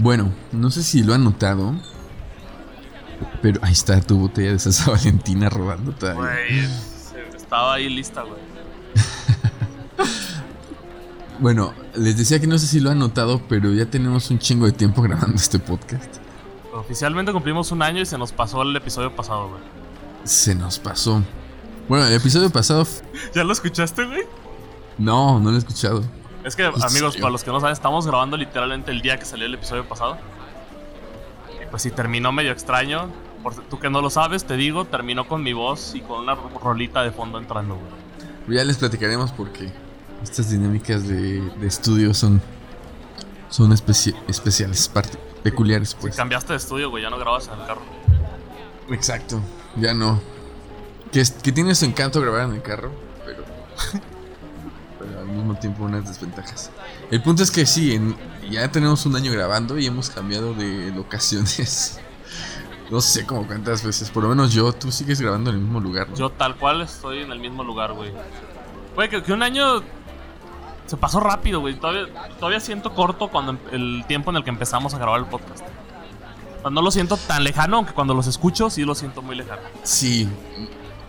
Bueno, no sé si lo han notado, pero ahí está tu botella de salsa Valentina rodando todavía. Güey, estaba ahí lista, güey. bueno, les decía que no sé si lo han notado, pero ya tenemos un chingo de tiempo grabando este podcast. Oficialmente cumplimos un año y se nos pasó el episodio pasado, güey. Se nos pasó. Bueno, el episodio pasado. ¿Ya lo escuchaste, güey? No, no lo he escuchado. Es que, amigos, para los que no saben, estamos grabando literalmente el día que salió el episodio pasado. Y pues sí, terminó medio extraño. Por tú que no lo sabes, te digo, terminó con mi voz y con una rolita de fondo entrando, güey. Ya les platicaremos porque estas dinámicas de, de estudio son, son especiales, peculiares, pues. cambiaste de estudio, güey, ya no grabas en el carro. Exacto, ya no. Que, que tiene su encanto grabar en el carro, pero mismo tiempo unas desventajas. El punto es que sí, ya tenemos un año grabando y hemos cambiado de locaciones. No sé como cuántas veces, por lo menos yo, tú sigues grabando en el mismo lugar. Yo tal cual estoy en el mismo lugar, güey. Güey, que, un año se pasó rápido, güey. Todavía, todavía siento corto cuando el tiempo en el que empezamos a grabar el podcast. No lo siento tan lejano, aunque cuando los escucho sí lo siento muy lejano. Sí.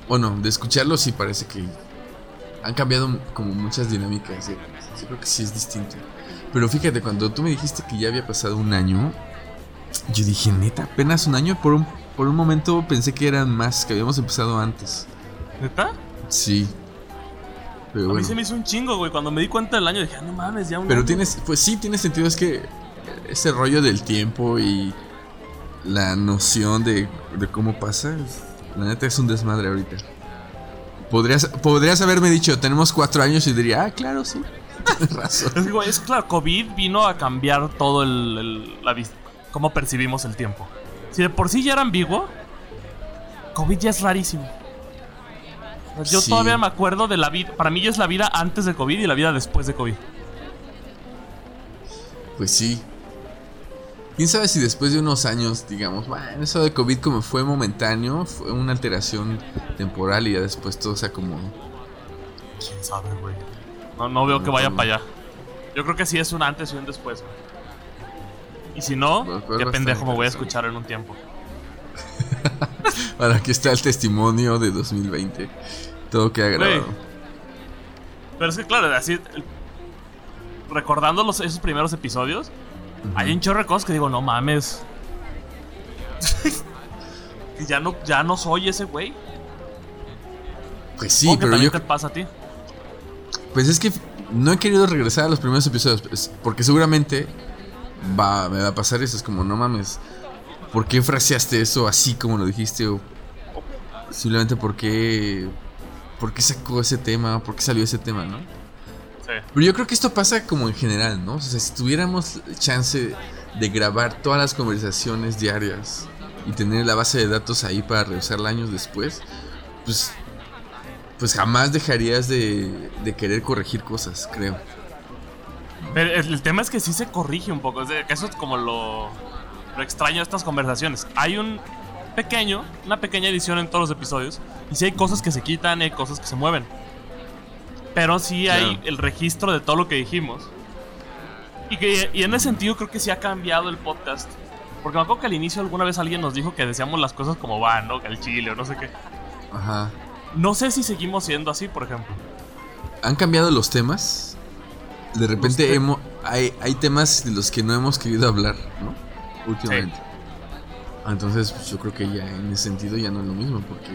Bueno, de escucharlo sí parece que han cambiado como muchas dinámicas. Yo creo que sí es distinto. Pero fíjate, cuando tú me dijiste que ya había pasado un año, yo dije, neta, apenas un año. Por un, por un momento pensé que eran más, que habíamos empezado antes. ¿Neta? Sí. Pero a mí se me hizo un chingo, güey. Cuando me di cuenta del año dije, ah, no mames, ya un Pero tienes, pues sí, tiene sentido. Es que ese rollo del tiempo y la noción de, de cómo pasa, la neta es un desmadre ahorita. Podrías, podrías haberme dicho, tenemos cuatro años y diría, ah, claro, sí. razón. Es, claro, COVID vino a cambiar todo el, la cómo percibimos el tiempo. Si de por sí ya era ambiguo, COVID ya es rarísimo. Yo todavía me acuerdo de la vida. Para mí ya es la vida antes de COVID y la vida después de COVID. Pues sí. Quién sabe si después de unos años, digamos, bueno, eso de COVID como fue momentáneo, fue una alteración temporal y ya después todo se acomodó. Quién sabe, güey. No, no veo que vaya para allá. Yo creo que sí es un antes y un después, Y si no, qué pendejo me voy a escuchar en un tiempo. Ahora aquí está el testimonio de 2020. Todo que ha grabado. Pero es que claro, así recordando los, esos primeros episodios, hay un chorro de cosas que digo, no mames. ya no, ya no soy ese güey. Pues sí, pero yo. ¿Qué pasa a ti? Pues es que no he querido regresar a los primeros episodios. Porque seguramente va, me va a pasar eso. Es como, no mames. ¿Por qué fraseaste eso así como lo dijiste? O simplemente porque. ¿Por qué sacó ese tema? ¿Por qué salió ese tema, no? Pero yo creo que esto pasa como en general, ¿no? O sea, si tuviéramos chance de grabar todas las conversaciones diarias y tener la base de datos ahí para revisarla años después, pues, pues jamás dejarías de, querer corregir cosas, creo. Pero el, tema es que sí se corrige un poco, que eso es como lo, lo extraño de estas conversaciones. Hay un pequeño, una pequeña edición en todos los episodios, y si hay cosas que se quitan, hay cosas que se mueven. Pero sí hay el registro de todo lo que dijimos. Y, que, y en ese sentido creo que sí ha cambiado el podcast. Porque me acuerdo que al inicio alguna vez alguien nos dijo que decíamos las cosas como van, ¿no? Que el chile o no sé qué. Ajá. No sé si seguimos siendo así, por ejemplo. ¿Han cambiado los temas? De repente hemos, hay, hay temas de los que no hemos querido hablar, ¿no? Últimamente. Entonces, pues, yo creo que ya en ese sentido ya no es lo mismo, porque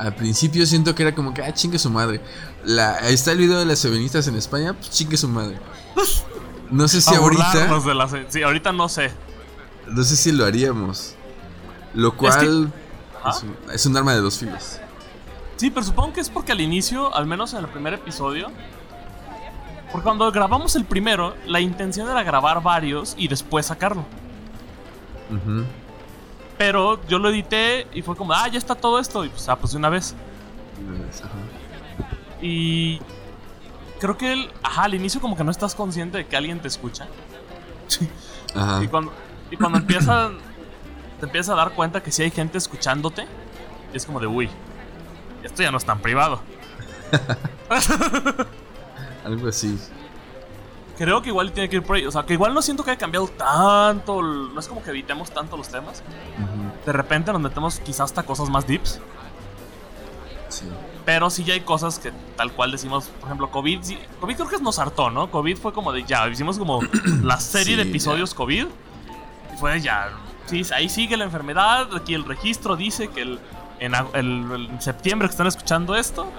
al principio siento que era como que, ah, chingue su madre. La, ahí está el video de las feministas en España, pues chingue su madre. No sé si ahorita. sí, ahorita no sé. No sé si lo haríamos. Lo cual es, un, arma de dos filos. Sí, pero supongo que es porque al inicio, al menos en el primer episodio. Porque cuando grabamos el primero, la intención era grabar varios y después sacarlo. Pero yo lo edité y fue como, ah, ya está todo esto. Y pues, ah, pues de una vez. Y creo que el, ajá, al inicio como que no estás consciente de que alguien te escucha. Ajá. Y cuando, y cuando empiezas, te empiezas a dar cuenta que si hay gente escuchándote, es como de, uy, esto ya no es tan privado. Algo así. Creo que igual tiene que ir por ahí. O sea, que igual no siento que haya cambiado tanto. No es como que evitemos tanto los temas. De repente nos metemos quizás hasta cosas más deeps. Sí. Pero sí ya hay cosas que tal cual decimos, por ejemplo, COVID. sí- COVID creo que nos hartó, ¿no? COVID fue como de ya, hicimos como la serie de episodios COVID. Y fue de ya. Sí, ahí sigue la enfermedad. Aquí el registro dice que el, en, el- septiembre que están escuchando esto,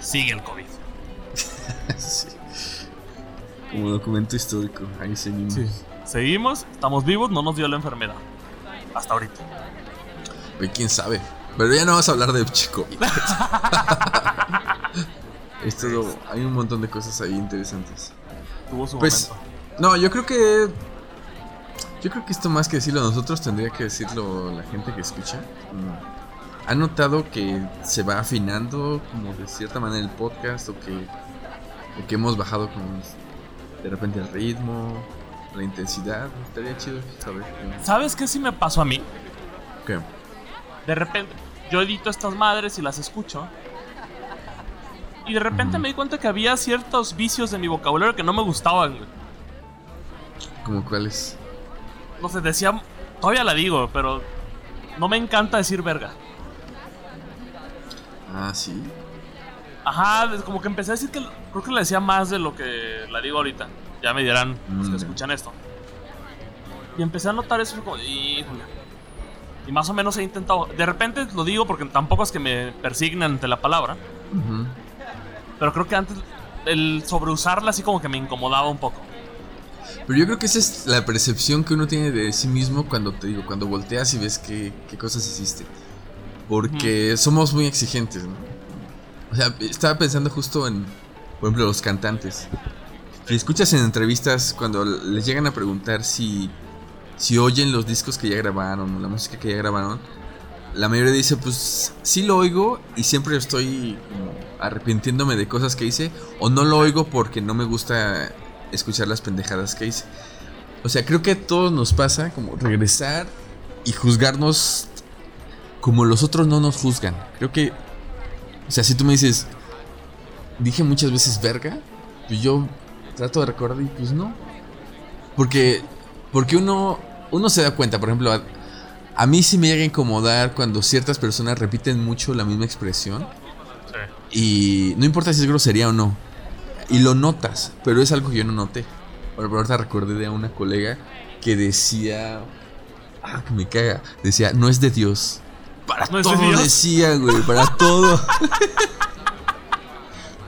sigue el COVID. Sí. Como documento histórico, ahí seguimos. Seguimos, estamos vivos, no nos dio la enfermedad. Hasta ahorita. Oye, quién sabe. Pero ya no vas a hablar de chico. Esto lo- hay un montón de cosas ahí interesantes. Tuvo su Pues, momento. no, yo creo que. Yo creo que esto más que decirlo nosotros tendría que decirlo la gente que escucha. Mm. ¿Han notado que se va afinando como de cierta manera el podcast o que, o que hemos bajado como de repente el ritmo, la intensidad? Estaría chido saber. ¿Sabes qué sí me pasó a mí? ¿Qué? De repente, yo edito estas madres y las escucho. Y de repente me di cuenta que había ciertos vicios de mi vocabulario que no me gustaban. güey. ¿Como cuáles? No sé, decía. Todavía la digo, pero. No me encanta decir verga. Ah, sí. Ajá, como que empecé a decir que. Creo que la decía más de lo que la digo ahorita. Ya me dirán los que Mm. escuchan esto. Y empecé a notar eso como. Híjole. Y más o menos he intentado. De repente lo digo porque tampoco es que me persignen ante la palabra. Pero creo que antes el sobreusarla así como que me incomodaba un poco. Pero yo creo que esa es la percepción que uno tiene de sí mismo cuando te digo, cuando volteas y ves qué, qué cosas hiciste. Porque somos muy exigentes, ¿no? O sea, estaba pensando justo en, por ejemplo, los cantantes. Si escuchas en entrevistas cuando les llegan a preguntar si, si oyen los discos que ya grabaron, la música que ya grabaron, la mayoría dice, pues sí lo oigo y siempre estoy arrepintiéndome de cosas que hice, o no lo oigo porque no me gusta escuchar las pendejadas que hice. O sea, creo que a todos nos pasa como regresar y juzgarnos como los otros no nos juzgan. Creo que, o sea, si tú me dices, dije muchas veces verga, pues yo trato de recordar y pues no. Porque, porque uno, uno se da cuenta, por ejemplo, a, a mí sí me llega a incomodar cuando ciertas personas repiten mucho la misma expresión. Y no importa si es grosería o no. Y lo notas, pero es algo que yo no noté. Por ahorita recordé de una colega que decía. Ah, que me caga. Decía, no es de Dios. Para ¿No todo Dios? decía, güey. Para todo.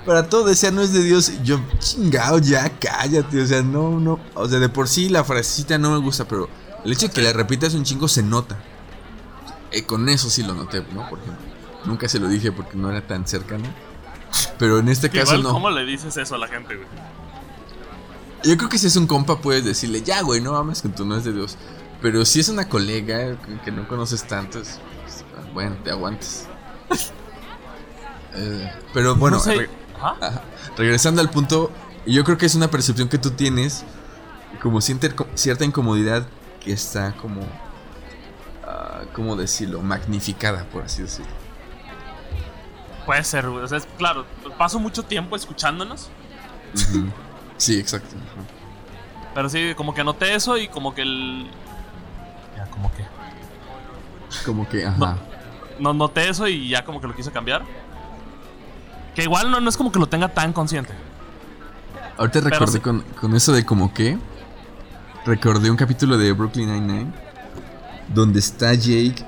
para todo decía, no es de Dios. Yo, chingado, ya cállate. O sea, no, no. O sea, de por sí la frasecita no me gusta, pero el hecho de que la repitas un chingo se nota. Eh, con eso sí lo noté, ¿no? Por ejemplo. Nunca se lo dije porque no era tan cercano. Pero en este caso no. ¿cómo le dices eso a la gente, güey? Yo creo que si es un compa puedes decirle, ya, güey, no mames que tú no es de Dios. Pero si es una colega que, no conoces tanto, es- bueno, te aguantes. Eh, pero bueno, No sé. re- Ajá. ajá, regresando al punto, yo creo que es una percepción que tú tienes, como siente- cierta incomodidad que está como, ah, ¿cómo decirlo? Magnificada, por así decirlo. Puede ser, güey. O sea, es, claro, paso mucho tiempo escuchándonos. Sí, exacto. Pero sí, como que noté eso y como que el. Ya, como que. Como que, ajá. No noté eso y ya como que lo quise cambiar. Que igual no, no es como que lo tenga tan consciente. Ahorita Pero recordé sí. con, con eso de como que. Recordé un capítulo de Brooklyn Nine-Nine. Donde está Jake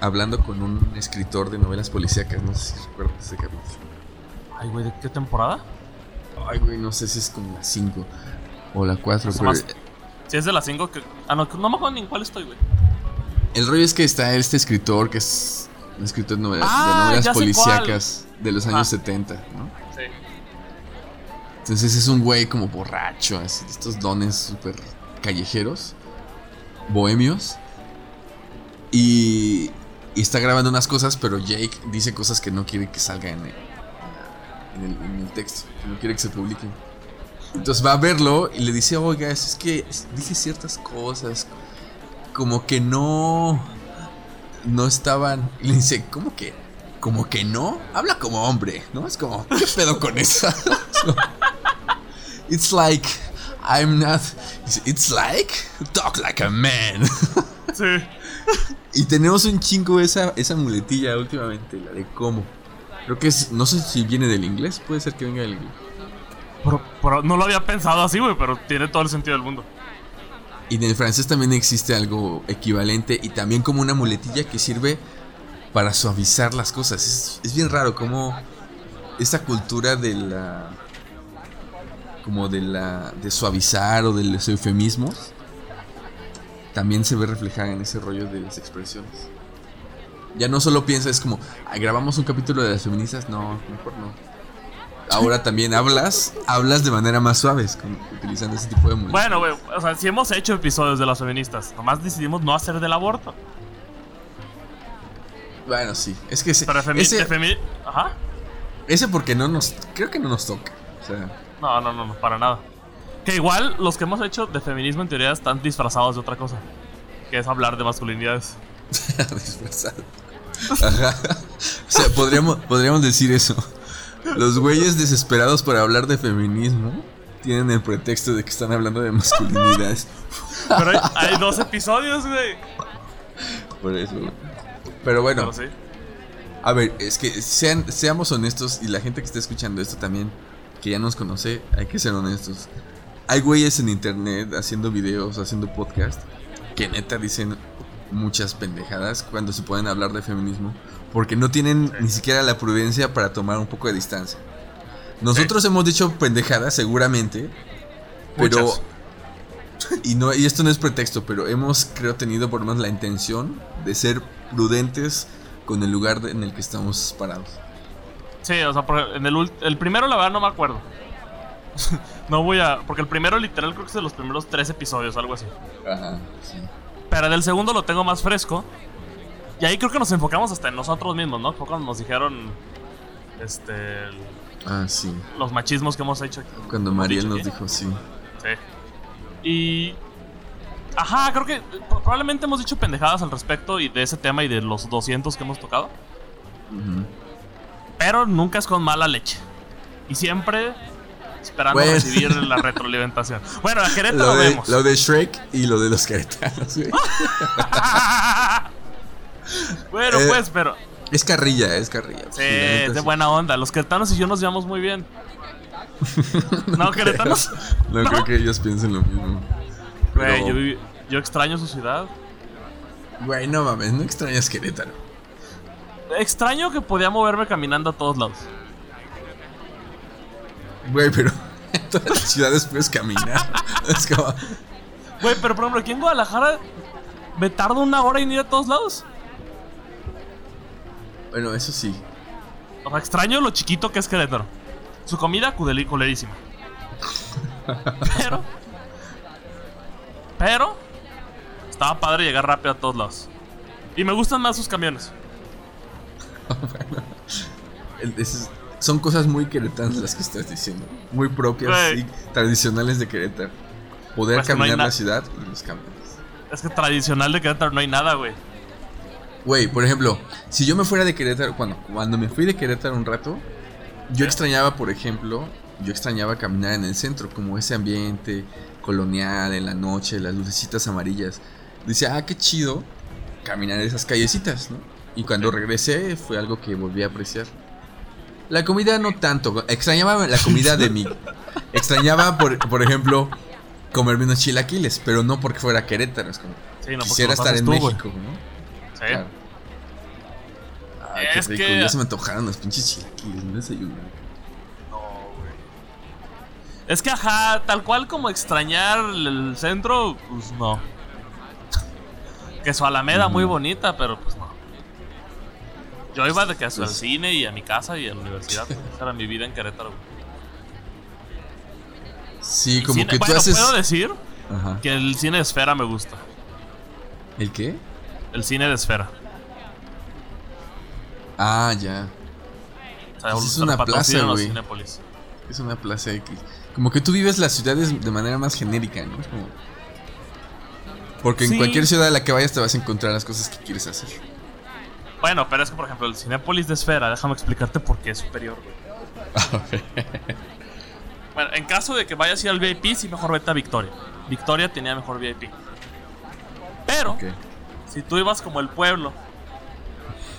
hablando con un escritor de novelas policíacas. No sé si recuerdas ese capítulo. Ay, güey, ¿de qué temporada? Ay, güey, no sé si es como la 5 o la 4. Es Pero más- Si es de las 5 que. Ah, no, no me acuerdo ni en cuál estoy, güey. El rollo es que está este escritor que es un escritor de novelas, Ah, de novelas ya sé policíacas de los años Ah. 70, ¿no? Sí. Entonces es un güey como borracho, así, de estos dones súper callejeros, bohemios. Y, y está grabando unas cosas, pero Jake dice cosas que no quiere que salgan en el, en el- en el texto, que no quiere que se publiquen. Entonces va a verlo y le dice, oiga, es que dije ciertas cosas, como que no, no estaban. Y le dice, ¿cómo que? Como que no, habla como hombre, ¿no? Es como, ¿qué pedo con eso? It's like, I'm not. It's like. Talk like a man. Sí. y tenemos un chingo esa, esa muletilla últimamente, la de cómo. Creo que es. No sé si viene del inglés, puede ser que venga del inglés. Pero- pero no lo había pensado así, güey, pero tiene todo el sentido del mundo. Y en el francés también existe algo equivalente y también como una muletilla que sirve para suavizar las cosas. Es, bien raro como esta cultura de la como de la de suavizar o de los eufemismos también se ve reflejada en ese rollo de las expresiones. Ya no solo piensas es como, "Ay, grabamos un capítulo de las feministas, no, mejor no. Ahora también hablas, hablas de manera más suave, utilizando ese tipo de muletillas. Bueno, güey, o sea, si hemos hecho episodios de las feministas, nomás decidimos no hacer del aborto. Bueno, sí. Es que ese, Pero femi- ese, femi- Ajá. ese porque no nos... Creo que no nos toca. O sea... No, no, no, no, para nada. Que igual los que hemos hecho de feminismo en teoría están disfrazados de otra cosa. Que es hablar de masculinidades. disfrazado. Ajá. O sea, podríamos, podríamos decir eso. Los güeyes desesperados por hablar de feminismo tienen el pretexto de que están hablando de masculinidades. Pero hay, hay dos episodios, güey. Por eso. güey. Pero bueno, sí. a ver, es que sean, seamos honestos y la gente que está escuchando esto también, que ya nos conoce, hay que ser honestos. Hay güeyes en internet haciendo videos, haciendo podcast, que neta dicen muchas pendejadas cuando se pueden hablar de feminismo, porque no tienen ni siquiera la prudencia para tomar un poco de distancia. Nosotros hemos dicho pendejadas seguramente, pero Muchas. y no y esto no es pretexto, pero hemos creo tenido por lo menos la intención de ser prudentes con el lugar de- en el que estamos parados. Sí, o sea, en el, el primero la verdad no me acuerdo. no voy a... Porque el primero literal creo que es de los primeros tres episodios, algo así. Ajá, sí. Pero del segundo lo tengo más fresco. Y ahí creo que nos enfocamos hasta en nosotros mismos, ¿no? Fue cuando nos dijeron... Este... Ah, sí. Los machismos que hemos hecho aquí. Cuando Mariel nos aquí. dijo sí. Sí. Y. Ajá, creo que pro- probablemente hemos dicho pendejadas al respecto y de ese tema y de los 200 que hemos tocado. Ujú. Pero nunca es con mala leche. Y siempre esperando Bueno. recibir la retroalimentación. Bueno, a Querétaro Lo de, vemos. lo de Shrek y lo de los queretanos, güey. bueno, Eh, pues, pero. Es carrilla, es carrilla. Sí, es de buena onda. Los queretanos y yo nos llevamos muy bien. ¿No, queretanos? No, ¿No? creo que ellos piensen lo mismo. Güey, Pero- yo, viví- yo extraño su ciudad. Güey, no mames, no extrañas Querétaro. Extraño que podía moverme caminando a todos lados. Güey, pero en todas las ciudades puedes caminar. Es como. Güey, pero por ejemplo, aquí en Guadalajara me tardo una hora en ir a todos lados. Bueno, eso sí. O sea, extraño lo chiquito que es Querétaro. Su comida, culerísima. Pero. Pero. Estaba padre llegar rápido a todos lados. Y me gustan más sus camiones. Es- son cosas muy queretanas las que estás diciendo. Muy propias y tradicionales de Querétaro. Poder Pues no caminar na- la ciudad y los camiones. Es que tradicional de Querétaro no hay nada, güey. Güey, por ejemplo, si yo me fuera de Querétaro, cuando, cuando me fui de Querétaro un rato, yo extrañaba, por ejemplo, yo extrañaba caminar en el centro, como ese ambiente colonial en la noche, las lucecitas amarillas. Decía, ah, qué chido caminar esas callecitas, ¿no? Y cuando regresé fue algo que volví a apreciar. La comida no tanto, extrañaba la comida de mi... Extrañaba, por, por ejemplo, comerme unos chilaquiles, pero no porque fuera Querétaro, es como... Sí, no, Quisiera estar en tú. México, ¿no? Sí. Claro. Qué Es rico. que- Ya se me antojaron los pinches chilaquiles, no desayuno. Es que, ajá, tal cual como extrañar el centro, pues no. Que su Alameda muy bonita, pero pues no. Yo iba de que a su al Pues- cine y a mi casa y a la universidad. Esa era mi vida en Querétaro. güey. Sí, como cine- que tú bueno, haces. puedo decir Ajá. que el cine de esfera me gusta. ¿El qué? El cine de esfera. Ah, ya. O sea, Pues es una plaza, güey. Es una plaza X. Como que tú vives las ciudades de manera más genérica, ¿no? Es como- Porque en Sí. cualquier ciudad a la que vayas te vas a encontrar las cosas que quieres hacer. Bueno, pero es que, por ejemplo, el Cinépolis de esfera, déjame explicarte por qué es superior, güey. Bueno, en caso de que vayas a ir al VIP, sí mejor vete a Victoria. Victoria tenía mejor VIP. Pero, Ok. si tú ibas como el pueblo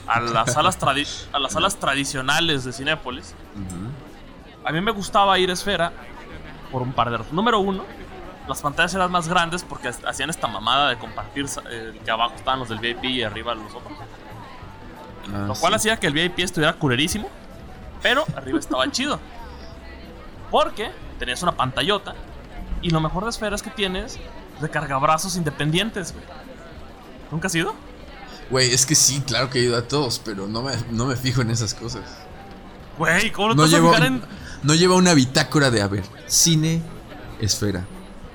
a las salas, tradi- a las salas tradicionales de Cinépolis, Ujú. a mí me gustaba ir a Esfera por un par de razones. Número uno, las pantallas eran más grandes porque ha- hacían esta mamada de compartir eh, que abajo estaban los del VIP y arriba los otros. Ah, Lo cual sí. hacía que el VIP estuviera culerísimo, pero arriba estaba chido. Porque tenías una pantallota y lo mejor de Esfera es que tienes recargabrazos independientes, güey. ¿Nunca has ido? Güey, es que sí, claro que he ido a todos, pero no me, no me fijo en esas cosas. Güey, ¿cómo no te vas a llevo, fijar en...? no lleva una bitácora de, a ver, cine, esfera,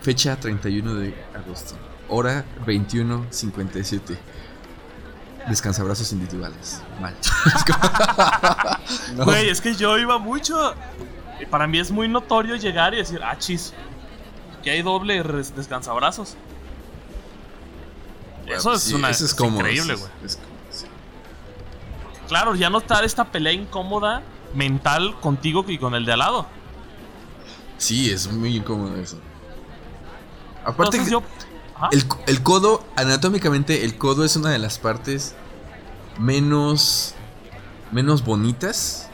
fecha 31 de agosto, hora 21.57. Descansabrazos individuales. Mal. No. Güey, es que yo iba mucho. Para mí es muy notorio llegar y decir, ah, chis, que hay doble descansabrazos. Eso pues es sí, una eso es cómodo, increíble, güey. es sí. Claro, ya no estar esta pelea incómoda mental contigo y con el de al lado. Sí, es muy incómodo eso. Aparte, Entonces que yo. El, el codo, anatómicamente, el codo es una de las partes menos, menos bonitas.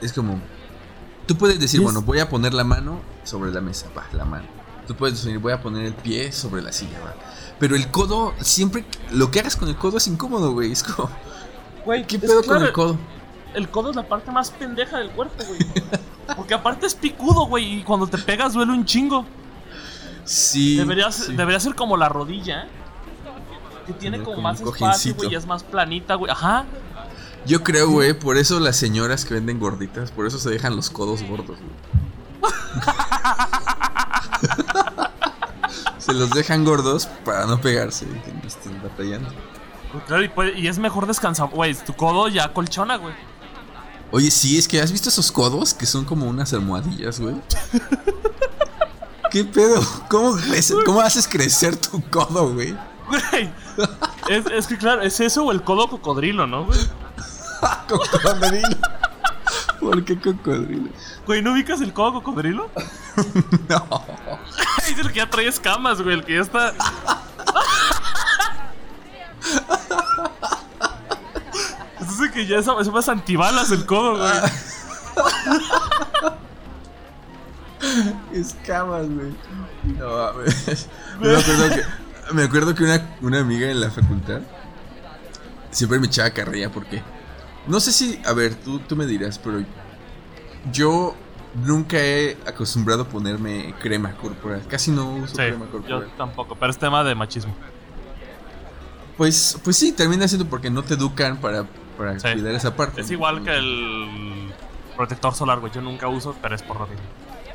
Es como, tú puedes decir, bueno, voy a poner la mano sobre la mesa, va, la mano. Tú puedes decir, voy a poner el pie sobre la silla, va. Pero el codo, siempre, lo que hagas con el codo es incómodo, güey. Es como, Güey, ¿qué pedo con el codo? El codo es la parte más pendeja del cuerpo, güey. Porque aparte es picudo, güey. Y cuando te pegas duele un chingo. Sí. Debería, sí. debería ser como la rodilla. Que tiene Como como más espacio, güey. Y es más planita, güey. Ajá. Yo creo, güey, por eso las señoras que venden gorditas, por eso se dejan los codos gordos, güey. se los dejan gordos para no pegarse y que no estén batallando. Claro, y, puede- y es mejor descansar. Güey, tu codo ya colchona, güey. Oye, sí, es que has visto esos codos que son como unas almohadillas, güey. ¿Qué pedo? ¿Cómo, crece- cómo haces crecer tu codo, güey? Güey. Es, es que claro, es eso o el codo cocodrilo, ¿no, güey? Cocodrilo. ¿Por qué cocodrilo? Güey, ¿no ubicas el codo cocodrilo? No. Es el que ya trae escamas, güey. El que ya está. Es el que ya es, es más antibalas el codo, güey. Escamas, güey. No mames. Me acuerdo que, me acuerdo que una, una amiga en la facultad siempre me echaba carrilla porque. No sé si. A ver, tú, tú me dirás, pero. Yo nunca he acostumbrado a ponerme crema corporal. Casi no uso Sí, crema yo corporal. tampoco, pero es tema de machismo. Pues, pues sí, termina siendo porque no te educan para, para Sí. cuidar esa parte. Es ¿no? igual que el protector solar, güey. Yo nunca uso, pero es por rodilla.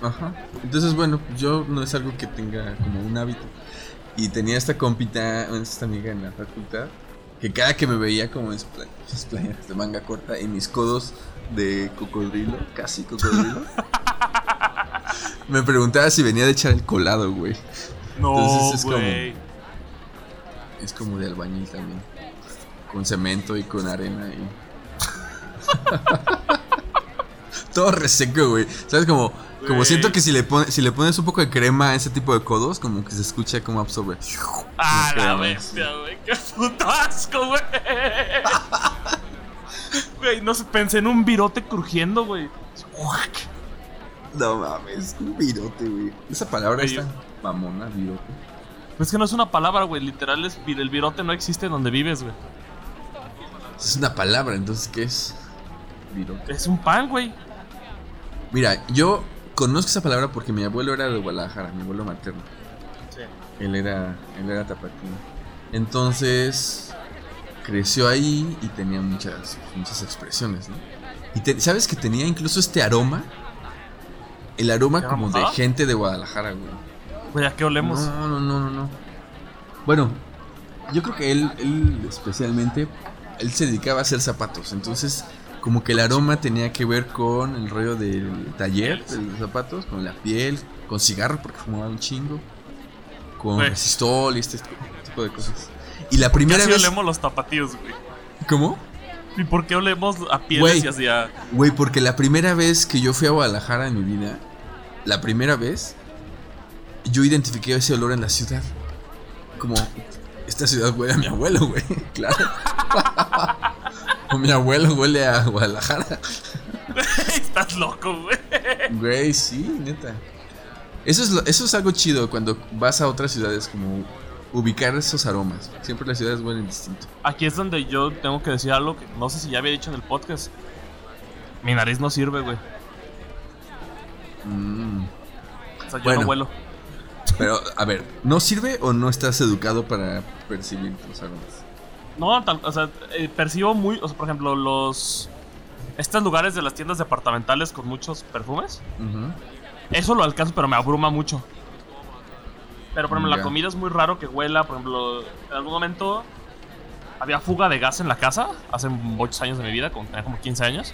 Ajá. Entonces, bueno, yo no es algo que tenga como un hábito. Y tenía esta compita, esta amiga en la facultad, que cada que me veía como playeras de manga corta y mis codos de cocodrilo, casi cocodrilo, me preguntaba si venía de echar el colado, güey. No, Entonces es como-. Es como de albañil también. Con cemento y con arena y... Todo reseco, güey. ¿Sabes? Como, como siento que si le, pone- si le pones un poco de crema a ese tipo de codos, como que se escucha como absorbe. Ah, No la bestia, güey. Qué puto asco, güey. Güey, no sé, pensé en un virote crujiendo, güey. No mames, un virote, güey. Esa palabra Güey, está mamona, virote. Es que no es una palabra, güey. Literal, es, el virote no existe donde vives, güey. Es una palabra, entonces, ¿qué es? Virote. Es un pan, güey. Mira, yo conozco esa palabra porque mi abuelo era de Guadalajara, mi abuelo materno. Sí. Él era, él era tapatío. Entonces creció ahí y tenía muchas, muchas expresiones, ¿no? Y te- sabes que tenía incluso este aroma, el aroma ¿Qué como de gente de Guadalajara, güey. Güey, ¿a qué olemos? No, no, no, no, no. Bueno, yo creo que él, él especialmente, él se dedicaba a hacer zapatos, entonces como que el aroma tenía que ver con el rollo del taller de los zapatos, con la piel, con cigarro porque fumaba un chingo, con Güey. resistol y este tipo de cosas. Y la ¿Por qué primera así vez... olemos los tapatíos, güey? ¿Cómo? ¿Y por qué olemos a pieles Güey. y hacia... Güey, porque la primera vez que yo fui a Guadalajara en mi vida, la primera vez, yo identifiqué ese olor en la ciudad. Como, esta ciudad huele a mi abuelo, güey. Claro. mi abuelo huele a Guadalajara. Estás loco, güey. Güey, sí, neta. Eso es, lo- eso es algo chido cuando vas a otras ciudades, como ubicar esos aromas. Siempre las ciudades huelen distinto. Aquí es donde yo tengo que decir algo que no sé si ya había dicho en el podcast. Mi nariz no sirve, güey. Mm. O sea, yo Bueno. no huelo. Pero, a ver, ¿no sirve o no estás educado para percibir los aromas? No, tal- o sea, eh, percibo muy, o sea, por ejemplo, los estos lugares de las tiendas departamentales con muchos perfumes. Eso lo alcanzo, pero me abruma mucho. Pero por ejemplo, la comida es muy raro que huela, por ejemplo, en algún momento había fuga de gas en la casa hace muchos años de mi vida, como tenía como 15 años,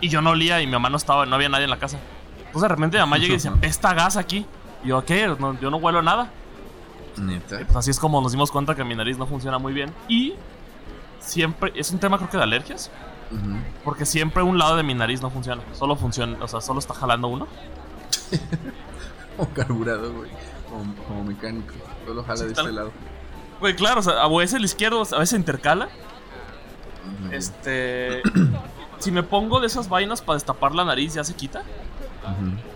y yo no olía y mi mamá no estaba, no había nadie en la casa. Entonces de repente mi mamá llega y dice, "Pesta gas aquí." Y yo, "¿Qué? No, yo no huelo nada." Neta. Y pues así es como nos dimos cuenta que mi nariz no funciona muy bien y siempre es un tema creo que de alergias. Porque siempre un lado de mi nariz no funciona. Solo funciona, o sea, solo está jalando uno. Como carburado, güey. Como, como mecánico. Solo jala Sí, de tal- este lado. Güey, claro, o sea, a veces el izquierdo, a veces intercala. Este. si me pongo de esas vainas para destapar la nariz, ya se quita.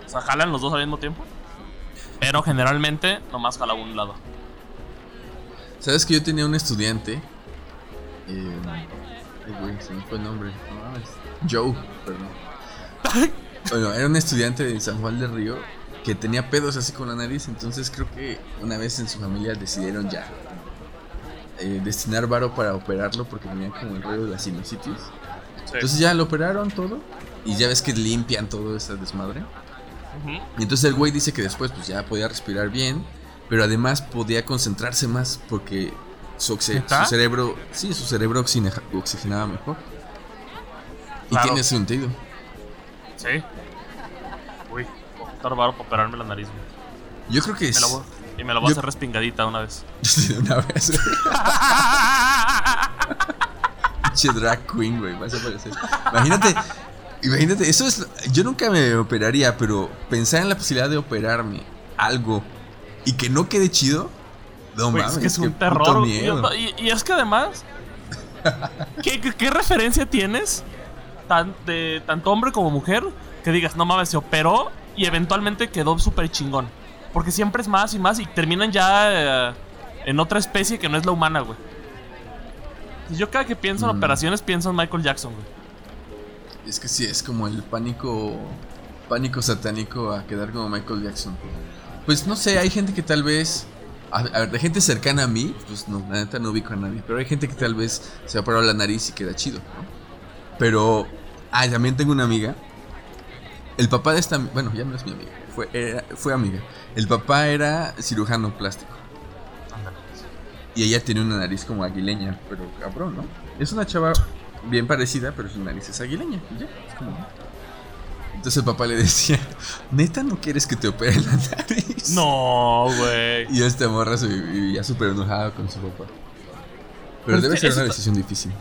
O sea, jalan los dos al mismo tiempo. Pero generalmente nomás jala un lado. ¿Sabes que yo tenía un estudiante? Eh, ay, güey, se me fue el nombre. No mames. Joe, perdón. Bueno, era un estudiante de San Juan del Río que tenía pedos así con la nariz. Entonces creo que una vez en su familia decidieron ya eh, destinar varo para operarlo porque tenía como el rollo de la sinusitis. Entonces ya lo operaron todo. Y ya ves que limpian todo esa desmadre. Y entonces el güey dice que después pues ya podía respirar bien, pero además podía concentrarse más porque su, su cerebro, sí, su cerebro oxigenaba mejor. Y Claro. tiene sentido. Sí. Uy, voy a varo para operarme la nariz. güey. Yo creo que Me es la voy- y me la voy a hacer respingadita una vez. una vez. Pinche drag queen, güey, vas a aparecer. Imagínate, imagínate, eso es yo nunca me operaría, pero pensar en la posibilidad de operarme algo y que no quede chido, no mames, es que es qué un terror. Y, y es que además, ¿qué, qué, qué referencia tienes, tan, de tanto hombre como mujer, que digas, no mames, se operó y eventualmente quedó súper chingón? Porque siempre es más y más y terminan ya eh, en otra especie que no es la humana, güey. Y yo cada que pienso en Mm. operaciones pienso en Michael Jackson, güey. Es que sí, es como el pánico pánico satánico a quedar como Michael Jackson. Pues no sé, hay gente que tal vez a, a ver, de gente cercana a mí, pues no, la neta no ubico a nadie, pero hay gente que tal vez se ha operado la nariz y queda chido, ¿no? Pero ah, también tengo una amiga. El papá de esta, bueno, ya no es mi amiga, fue era- fue amiga. El papá era cirujano plástico. Y ella tiene una nariz como aguileña, pero cabrón, ¿no? Es una chava bien parecida, pero su nariz es aguileña. Y ya, es como. Entonces el papá le decía, ¿neta no quieres que te opere la nariz? No, güey. Y esta morra se vivía súper enojada con su papá. Pero Pero debe ser una decisión difícil.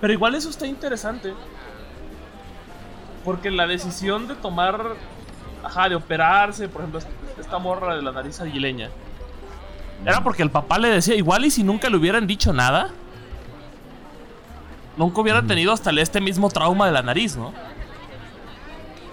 Pero igual eso está interesante. Porque la decisión de tomar. Ajá, de operarse, por ejemplo, esta morra de la nariz aguileña. Era porque el papá le decía, igual y si nunca le hubieran dicho nada. Nunca hubiera tenido hasta este mismo trauma de la nariz, ¿no?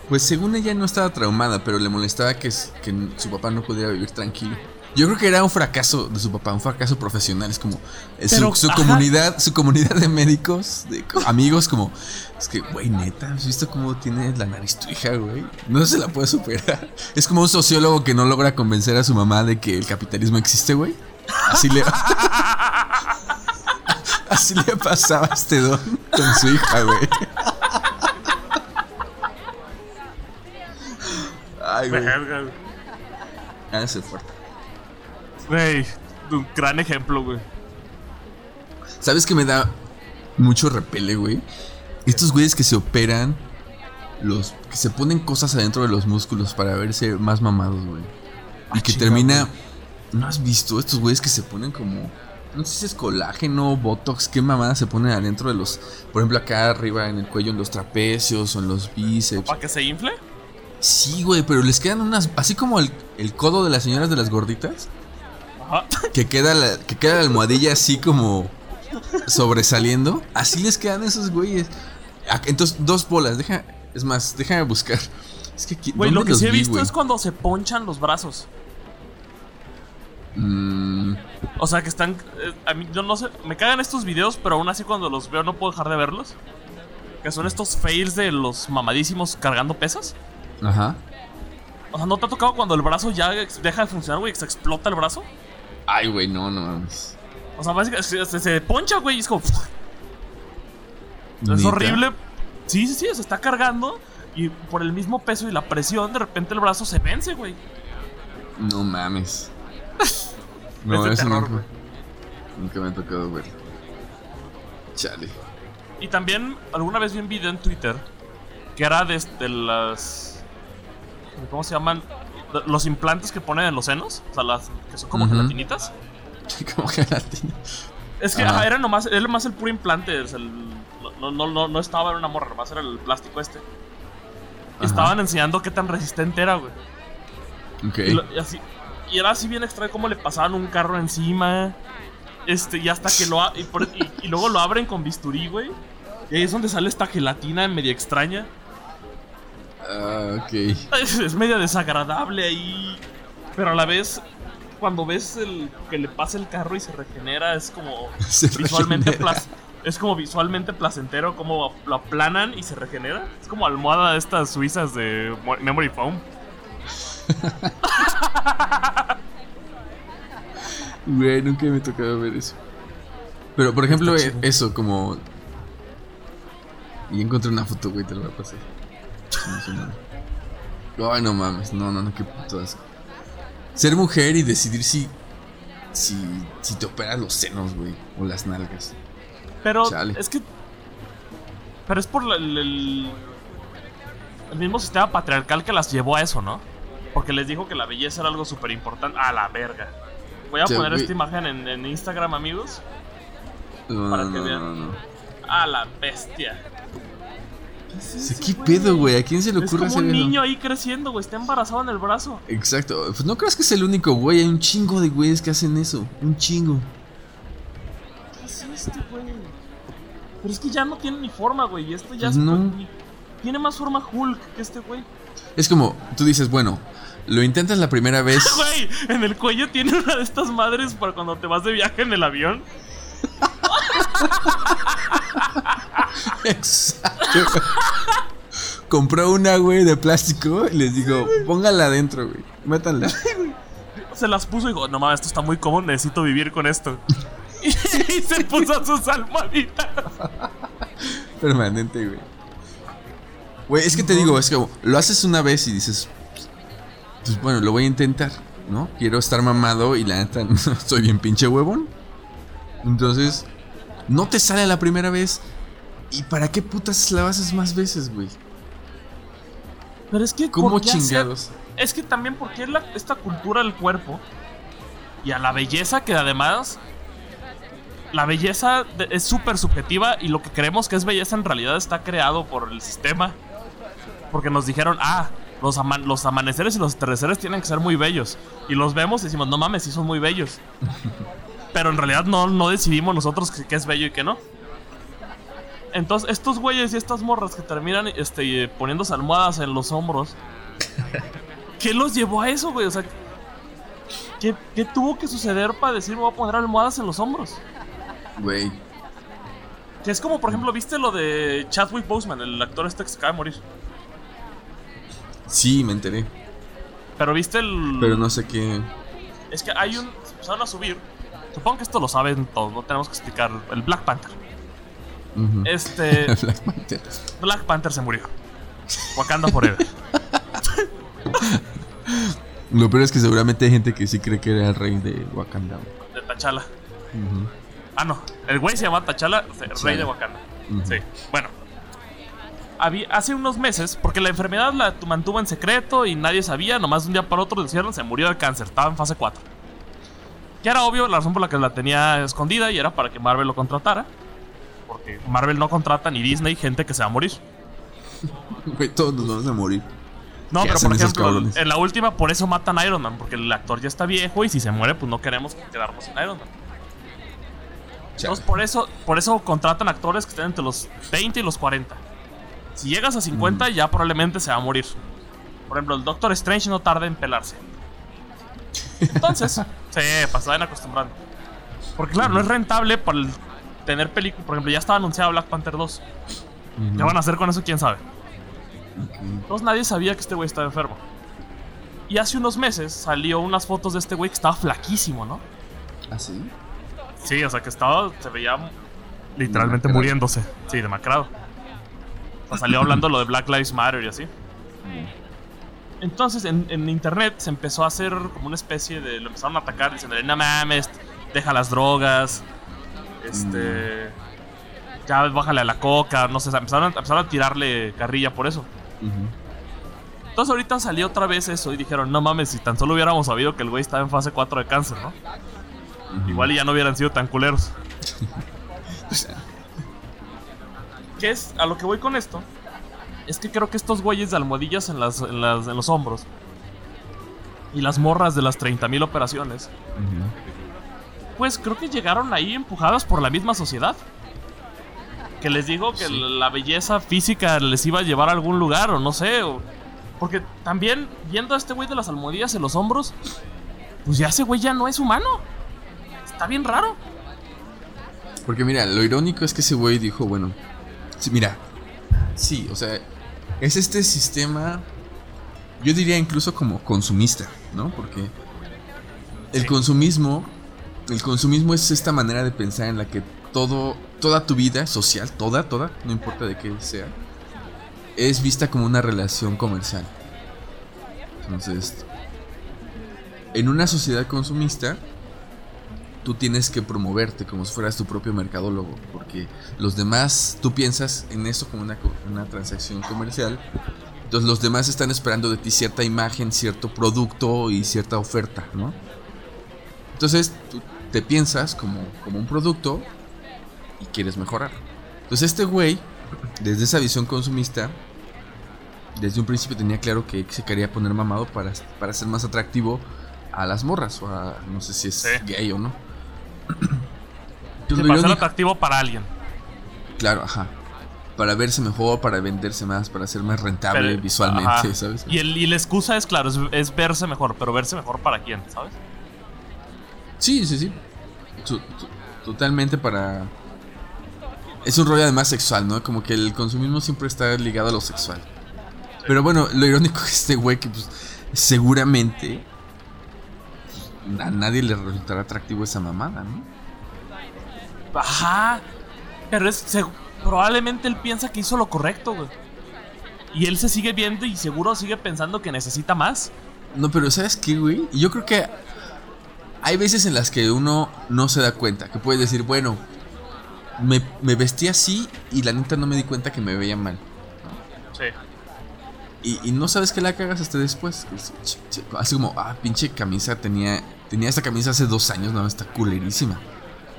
Pues según ella no estaba traumada, pero le molestaba que, su papá no pudiera vivir tranquilo. Yo creo que era un fracaso de su papá, un fracaso profesional. Es como eh, su, Pero, su ajá. comunidad, su comunidad de médicos, de amigos, como es que, güey, neta, ¿has visto cómo tiene la nariz tu hija, güey? No se la puede superar. Es como un sociólogo que no logra convencer a su mamá de que el capitalismo existe, güey. Así le Así le pasaba a este don con su hija, güey. Ay, güey. Verga, güey. Ah, ese fuerte. Güey, un gran ejemplo, güey. ¿Sabes que me da mucho repele, güey? Estos güeyes que se operan, los que se ponen cosas adentro de los músculos para verse más mamados, güey. Y Ah, que chinga, termina. ¿No has visto estos güeyes que se ponen como. No sé si es colágeno, botox, qué mamada se ponen adentro de los. Por ejemplo, acá arriba en el cuello, en los trapecios o en los bíceps. ¿Para que se infle? Sí, güey, pero les quedan unas. Así como el, el codo de las señoras de las gorditas. Ajá. Que queda la, que queda la almohadilla así como sobresaliendo. Así les quedan esos güeyes. Ah, Entonces, dos bolas. Deja, es más, déjame buscar. Es que Güey, ¿dónde lo que sí he vi, visto es cuando se ponchan los brazos. Mm, O sea, que están. eh, a mí, yo no sé. Me cagan estos videos, pero aún así cuando los veo no puedo dejar de verlos. Que son estos fails de los mamadísimos cargando pesas. ajá. O sea, ¿no te ha tocado cuando el brazo ya deja de funcionar, güey? Que se explota el brazo. Ay, güey, no, no mames. O sea, básicamente se, se- poncha, güey, y es como. Es horrible. Sí, sí, sí, se está cargando. Y por el mismo peso y la presión, de repente el brazo se vence, güey. No mames. Es No, de eso terror, nunca, güey. nunca me ha tocado ver. Chale. Y también alguna vez vi un video en Twitter que era de, de las. ¿Cómo se llaman? De- Los implantes que ponen en los senos. O sea, las que son como Ujú. gelatinitas. Como gelatina. Es que Ajá. ajá, era nomás, era más el puro implante. es el- no, no, no, no estaba en una morra, nomás era el plástico este. Y estaban enseñando qué tan resistente era, güey. Ok. Y, lo- y así, y era así bien extraño como le pasaban un carro encima. Este, y hasta que lo. Y, por- y- y luego lo abren con bisturí, güey. Y ahí es donde sale esta gelatina media extraña. Ah, ok. Es, es media desagradable ahí. Pero a la vez, cuando ves el que le pasa el carro y se regenera, es como Se visualmente regenera. es como visualmente placentero como lo aplanan y se regenera. Es como almohada de estas suizas de mo- Memory Foam. Güey, nunca me ha tocado ver eso. Pero, por ejemplo, eh, eso, como. Y encontré una foto, güey, te la voy a pasar. Ay, no mames, no, no, no, qué puto asco. Ser mujer y decidir si. Si, si te operas los senos, güey, o las nalgas. Pero Chale. es que. Pero es por el, el mismo sistema patriarcal que las llevó a eso, ¿no? Porque les dijo que la belleza era algo súper importante. A la verga. Voy a poner esta imagen en, en Instagram, amigos. No, Para no, que vean. no, no. A la bestia. ¿Qué es eso, ¿Qué güey? pedo, güey? ¿A quién se le Es ocurre como hacer un eso? niño ahí creciendo, güey. Está embarazado en el brazo. Exacto. Pues no creas que es el único, güey. Hay un chingo de güeyes que hacen eso. Un chingo. ¿Qué es esto, güey? Pero es que ya no tiene ni forma, güey. Y esto ya es. No. ni- Tiene más forma Hulk que este, güey. Es como, tú dices, bueno, lo intentas la primera vez. Güey, en el cuello tiene una de estas madres para cuando te vas de viaje en el avión. Exacto. Compró una, güey, de plástico y les digo, póngala adentro, güey. Métanla. Se las puso y dijo, no mames, esto está muy cómodo, necesito vivir con esto. Y, se puso sus almohaditas. Permanente, güey. Güey, es que te digo, es como, lo haces una vez y dices, bueno, lo voy a intentar, ¿no? Quiero estar mamado y la neta, soy bien pinche huevón. Entonces, no te sale la primera vez. ¿Y para qué putas la haces más veces, güey? Pero es que ¿Cómo ¿por qué hacer- chingados? Es que también porque es la- esta cultura del cuerpo y a la belleza que además la belleza es súper subjetiva y lo que creemos que es belleza en realidad está creado por el sistema. Porque nos dijeron, ah, los, ama- los amaneceres y los atardeceres tienen que ser muy bellos. Y los vemos y decimos, no mames, sí son muy bellos. Pero en realidad no, no decidimos nosotros qué qué es bello y qué no. Entonces, estos güeyes y estas morras que terminan este, poniéndose almohadas en los hombros. ¿Qué los llevó a eso, güey? O sea, ¿qué, qué tuvo que suceder para decir me voy a poner almohadas en los hombros? Güey. Que es como, por ejemplo, ¿viste lo de Chadwick Boseman, el actor este que se acaba de morir? Sí, me enteré. Pero viste el... Pero no sé qué. Es que hay un... Se empezaron a subir. Supongo que esto lo saben todos, no tenemos que explicar. El Black Panther. Este... Black Panther. Black Panther se murió. Wakanda Forever. Lo peor es que seguramente hay gente que sí cree que era el rey de Wakanda. De T'Challa. Ujú. Ah, no. El güey se llama sea, rey de Wakanda. Sí. Bueno. Había, hace unos meses, porque la enfermedad la tu- mantuvo en secreto y nadie sabía, nomás de un día para otro decían se murió de cáncer, estaba en fase 4. Ya era obvio la razón por la que la tenía escondida y era para que Marvel lo contratara. Porque Marvel no contrata ni Disney gente que se va a morir. Güey, todos nos vamos a morir. No, ¿Qué pero por ejemplo, en la última por eso matan a Iron Man, porque el actor ya está viejo y si se muere, pues no queremos quedarnos sin Iron Man. Entonces por eso, por eso contratan actores que estén entre los 20 y los 40. Si llegas a 50 ya probablemente se va a morir. Por ejemplo, el Doctor Strange no tarda en pelarse. Entonces, se van acostumbrando. Porque claro, no es rentable para el tener película. Por ejemplo, ya estaba anunciada Black Panther 2. ¿Qué van a hacer con eso? ¿Quién sabe? Entonces nadie sabía que este güey estaba enfermo. Y hace unos meses salió unas fotos de este güey que estaba flaquísimo, ¿no? ¿Ah, sí? Sí, o sea que estaba, se veía literalmente Demacrado. muriéndose. Sí, demacrado. Salió hablando lo de Black Lives Matter y así. Entonces en, internet se empezó a hacer como una especie de. Lo empezaron a atacar diciendo: No mames, deja las drogas. Este. Ya bájale a la coca. No sé, empezaron, empezaron a tirarle carrilla por eso. Entonces ahorita salió otra vez eso y dijeron: No mames, si tan solo hubiéramos sabido que el güey estaba en fase 4 de cáncer, ¿no? Igual y ya no hubieran sido tan culeros. ¿Qué es? A lo que voy con esto es que creo que estos güeyes de almohadillas en, las, en, las- en los hombros y las morras de las 30.000 operaciones, pues creo que llegaron ahí empujadas por la misma sociedad. Que les digo que la belleza física les iba a llevar a algún lugar o no sé. o- porque también viendo a este güey de las almohadillas en los hombros, pues ya ese güey ya no es humano. Está bien raro. Porque mira, lo irónico es que ese güey dijo, bueno, sí, mira, sí, o sea, es este sistema, yo diría incluso como consumista, ¿no? Porque el Sí. consumismo, el consumismo es esta manera de pensar en la que todo, toda tu vida social, toda, toda, no importa de qué sea, es vista como una relación comercial. Entonces, en una sociedad consumista, tú tienes que promoverte como si fueras tu propio mercadólogo, porque los demás, tú piensas en eso como una, una transacción comercial, entonces los demás están esperando de ti cierta imagen, cierto producto y cierta oferta, ¿no? Entonces tú te piensas como, como un producto y quieres mejorar. Entonces este güey, desde esa visión consumista, desde un principio tenía claro que se quería poner mamado para, para ser más atractivo a las morras o a no sé si es Sí. gay o no. Lo para ser atractivo para alguien. claro, ajá. Para verse mejor, para venderse más, para ser más rentable Pero- visualmente, ajá. ¿sabes? Y, el, y la excusa es, claro, es, es verse mejor, pero verse mejor para quién, ¿sabes? Sí, sí, sí. To- to- totalmente para... Es un rollo además sexual, ¿no? Como que el consumismo siempre está ligado a lo sexual. Pero bueno, lo irónico es este güey que pues seguramente a nadie le resultará atractivo esa mamada, ¿no? Ajá. Pero es se- probablemente él piensa que hizo lo correcto, güey. Y él se sigue viendo y seguro sigue pensando que necesita más. No, pero ¿sabes qué, güey? Yo creo que hay veces en las que uno no se da cuenta, que puede decir, bueno, me, me vestí así y la neta no me di cuenta que me veía mal. Sí. Y, y no sabes que la cagas hasta después. Así como, ah, pinche camisa tenía. Tenía esta camisa hace dos años, no, está culerísima.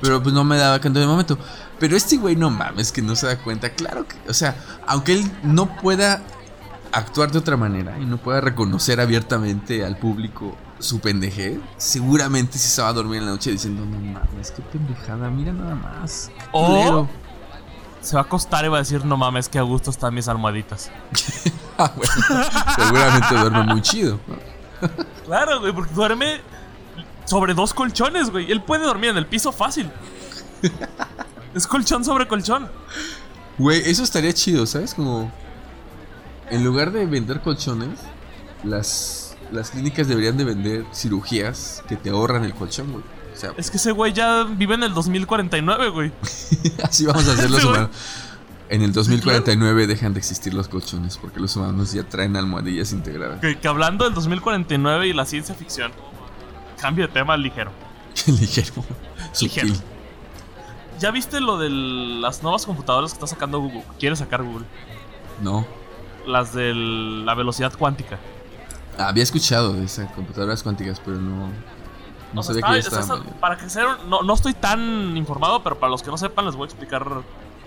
Pero pues no me daba cuenta de momento. Pero este güey no mames que no se da cuenta. Claro que, o sea, aunque él no pueda actuar de otra manera y no pueda reconocer abiertamente al público su pendejez, seguramente sí se va a dormir en la noche diciendo, no mames, qué pendejada, mira nada más. qué O- culero". Se va a acostar y va a decir, no mames, que a gusto están mis almohaditas. Ah, bueno, seguramente duerme muy chido. Claro, güey, porque duerme sobre dos colchones, güey. Él puede dormir en el piso fácil. es colchón sobre colchón. Güey, eso estaría chido, ¿sabes? Como. En lugar de vender colchones, las, las clínicas deberían de vender cirugías que te ahorran el colchón, güey. Sea, Es que ese güey ya vive en el 2049, güey. así vamos a hacer los humanos. En el 2049 dejan de existir los colchones porque los humanos ya traen almohadillas integradas. Que, que hablando del 2049 y la ciencia ficción, cambio de tema ligero. Ligero. Ligero. ¿Ya viste lo de las nuevas computadoras que está sacando Google? Quiere sacar Google. No. Las de la velocidad cuántica. Había escuchado de esas computadoras cuánticas, pero no. No O sea, sabía está- que ya está- estaban. está- para que sea, no, no estoy tan informado, pero para los que no sepan les voy a explicar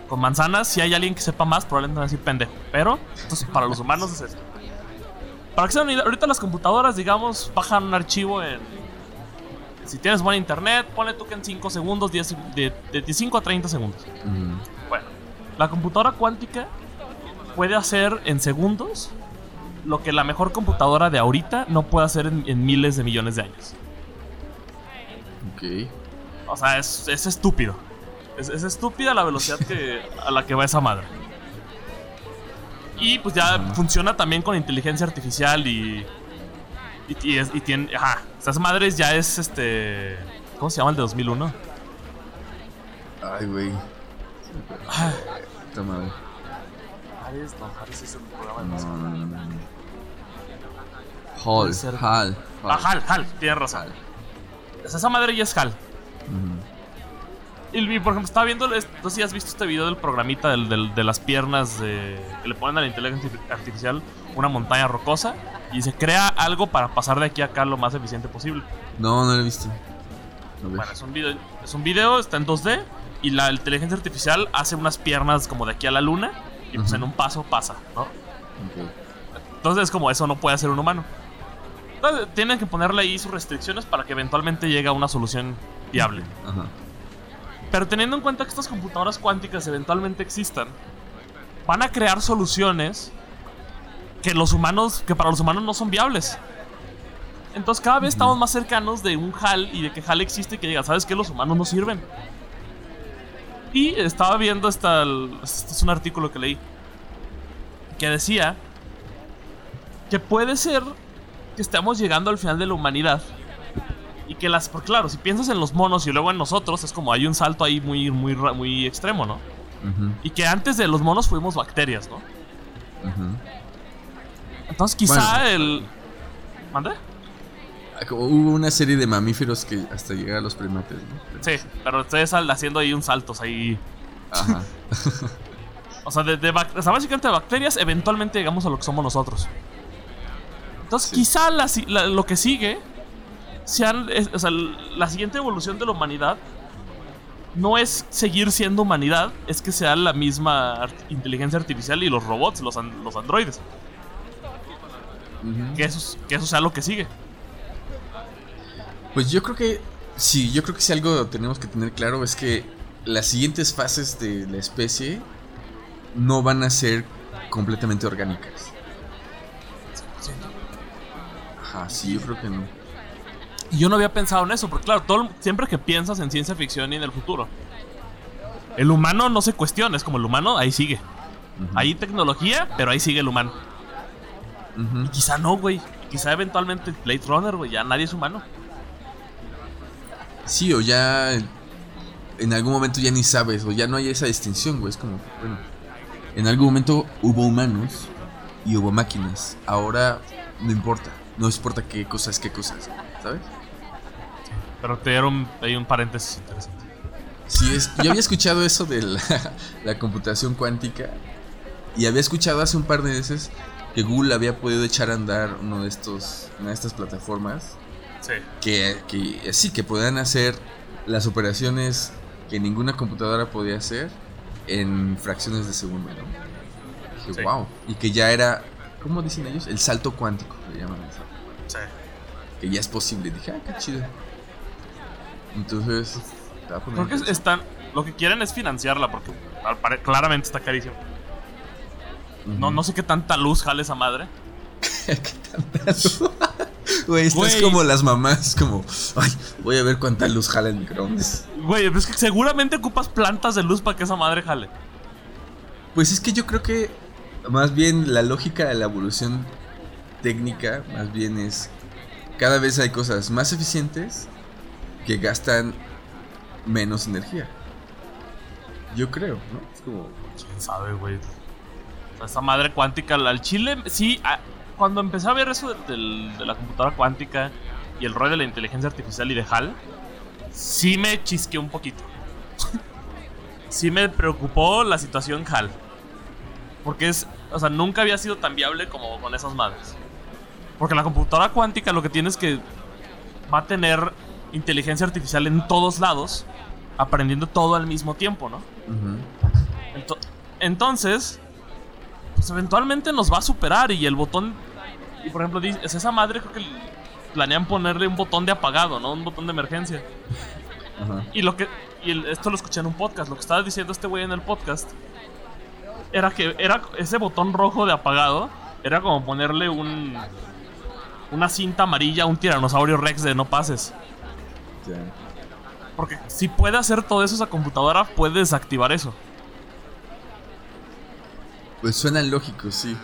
con manzanas. Si hay alguien que sepa más, probablemente van a decir pendejo. Pero, entonces, para los humanos es esto. Para que se den una idea, ahorita las computadoras, digamos, bajan un archivo en. Si tienes buen internet, ponle tú que en 5 segundos, 10, de, de 5 a 30 segundos. Bueno, la computadora cuántica puede hacer en segundos lo que la mejor computadora de ahorita no puede hacer en, en miles de millones de años. Ok. O sea, es, es estúpido. Es, es estúpida la velocidad que, a la que va esa madre. Y pues ya funciona también con inteligencia artificial y. Y, y es- y tiene. Ajá. Esas madres ya es este. ¿Cómo se llama el de 2001? Ay, güey. Ah, Puta madre. Ares, no, Ares es el programa de No, música. no, no, no. Hall, ser. Hal. Ah, HAL, HAL, tienes razón. O sea, esa madre ya es HAL. Y, y, por ejemplo, estaba viendo, no sé si has visto este video del programita del- del- de las piernas de- que le ponen a la inteligencia artificial una montaña rocosa y se crea algo para pasar de aquí a acá lo más eficiente posible. No, no lo he visto. Bueno, es un video, es un video está en 2D y la inteligencia artificial hace unas piernas como de aquí a la luna y pues en un paso pasa, ¿no? Ok. Entonces es como eso no puede hacer un humano. Tienen que ponerle ahí sus restricciones para que eventualmente llegue a una solución viable. Ajá. Pero teniendo en cuenta que estas computadoras cuánticas eventualmente existan, van a crear soluciones que los humanos, que para los humanos no son viables. Entonces cada vez estamos más cercanos de un HAL y de que HAL existe y que diga, ¿sabes qué? Los humanos no sirven. Y estaba viendo esta, este es un artículo que leí que decía que puede ser que estamos llegando al final de la humanidad y que las, porque claro, si piensas en los monos y luego en nosotros, es como hay un salto ahí muy, muy, muy extremo, ¿no? Y que antes de los monos fuimos bacterias, ¿no? Entonces quizá Bueno. el... ¿Mande? Ah, como Hubo una serie de mamíferos que hasta llegar a los primates, ¿no? Sí, pero sal- haciendo ahí un saltos ahí. Ajá. O sea, de, de básicamente de bacterias, eventualmente llegamos a lo que somos nosotros. Entonces, Sí. quizá la lo que sigue sean. es- o sea, la siguiente evolución de la humanidad no es seguir siendo humanidad, es que sea la misma art- inteligencia artificial y los robots, los, an- los androides. Ujú. Que eso, es- que eso sea lo que sigue. Pues yo creo que sí, yo creo que si algo tenemos que tener claro es que las siguientes fases de la especie no van a ser completamente orgánicas. Ajá, sí, yo creo que no. Y yo no había pensado en eso, porque claro, todo, siempre que piensas en ciencia ficción y en el futuro, el humano no se cuestiona, es como el humano ahí sigue. Hay tecnología, pero ahí sigue el humano. Quizá no, güey. Quizá eventualmente Blade Runner, güey, ya nadie es humano. Sí, o ya en algún momento ya ni sabes, o ya no hay esa distinción, güey. Es como, bueno, en algún momento hubo humanos y hubo máquinas. Ahora no importa, no importa qué cosas, qué cosas, ¿sabes? Pero te dieron ahí un paréntesis interesante. Sí, es, yo había escuchado eso de la, la computación cuántica y había escuchado hace un par de veces que Google había podido echar a andar uno de estos, una de estas plataformas Sí. que, que sí, que podían hacer las operaciones que ninguna computadora podía hacer en fracciones de segundo, ¿no? Dije, Sí. wow. Y que ya era, ¿cómo dicen ellos? El salto cuántico, le llaman eso. Sí. Que ya es posible. Dije, ah, qué chido. Entonces, Creo que están. Lo que quieren es financiarla, porque claramente está carísimo. No, no sé qué tanta luz jale esa madre. Güey, estás Güey. como las mamás, como, ay, voy a ver cuánta luz jala el microondas. Güey, es que seguramente ocupas plantas de luz para que esa madre jale. Pues es que yo creo que más bien la lógica de la evolución técnica, más bien es, cada vez hay cosas más eficientes que gastan menos energía. Yo creo, ¿no? Es como, ¿Quién sabe, güey? Esa madre cuántica, al chile, sí. ah, cuando empecé a ver eso de la computadora cuántica y el rol de la inteligencia artificial y de HAL, sí me chisqueó un poquito. sí me preocupó la situación HAL. Porque es. O sea, nunca había sido tan viable como con esas madres. Porque la computadora cuántica lo que tiene es que va a tener inteligencia artificial en todos lados, aprendiendo todo al mismo tiempo, ¿no? Ento- entonces, pues eventualmente nos va a superar y el botón Y por ejemplo, dice, esa madre creo que planean ponerle un botón de apagado, ¿no? Un botón de emergencia. Ajá. Y lo que y el- esto lo escuché en un podcast, lo que estaba diciendo este güey en el podcast era que era ese botón rojo de apagado era como ponerle un una cinta amarilla a un tiranosaurio rex de no pases. Ya. Porque si puede hacer todo eso esa computadora, puede desactivar eso. Pues suena lógico, sí.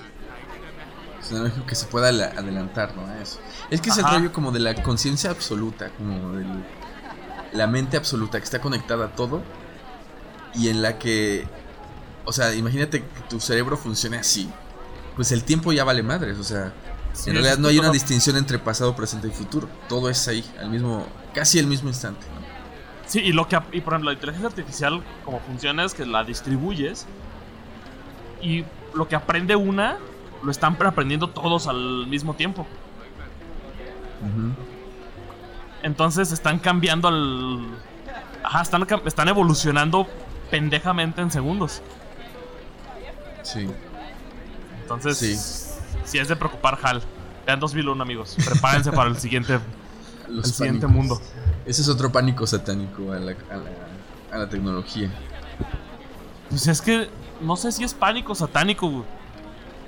Suena lógico que se pueda la- adelantar, ¿no? Eso. Es que es el Ajá. rollo como de la conciencia absoluta, como de la mente absoluta que está conectada a todo y en la que, o sea, imagínate que tu cerebro funcione así, pues el tiempo ya vale madres, o sea, Sí, en realidad no hay una distinción entre pasado, presente y futuro, todo es ahí, al mismo, casi al mismo instante, ¿no? Sí, y lo que y por ejemplo, la inteligencia artificial como funciona es que la distribuyes y lo que aprende una lo están aprendiendo todos al mismo tiempo. Entonces están cambiando al. Ajá, están, están evolucionando pendejamente en segundos. Sí. Entonces, Sí. sí es de preocupar, Hal. Vean 2001, amigos. Prepárense para el siguiente, el siguiente pánicos. mundo. Ese es otro pánico satánico a la, a la, a la tecnología. Pues es que no sé si es pánico satánico.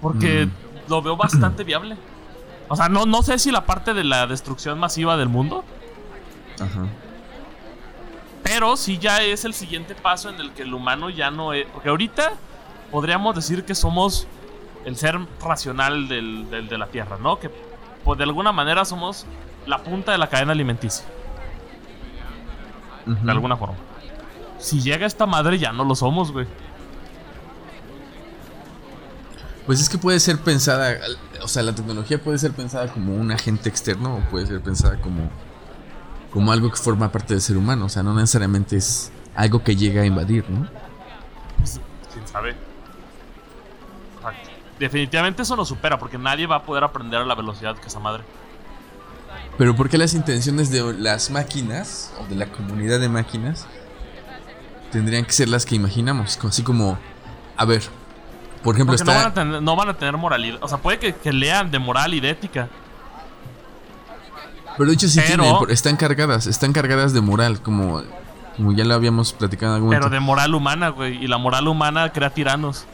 Porque Mm. lo veo bastante viable. O sea, no, no sé si la parte de la destrucción masiva del mundo, Ajá. pero sí ya es el siguiente paso en el que el humano ya no es. Porque ahorita podríamos decir que somos el ser racional del, del- de la Tierra, ¿no? Que pues, de alguna manera somos la punta de la cadena alimenticia, de alguna forma. Si llega esta madre, ya no lo somos, güey. Pues es que puede ser pensada, o sea, la tecnología puede ser pensada como un agente externo o puede ser pensada como, como algo que forma parte del ser humano. O sea, no necesariamente es algo que llega a invadir, ¿no? Pues, quién sabe. Definitivamente eso nos supera, porque nadie va a poder aprender a la velocidad que esa madre. Pero ¿por qué las intenciones de las máquinas o de la comunidad de máquinas tendrían que ser las que imaginamos? Así como, a ver, por ejemplo, Porque no van, a está... tener, no van a tener moralidad. O sea, puede que, que lean de moral y de ética. Pero de hecho sí Pero- tienen, están cargadas, están cargadas de moral, como, como ya lo habíamos platicado en algún Pero momento. de moral humana, güey. Y la moral humana crea tiranos.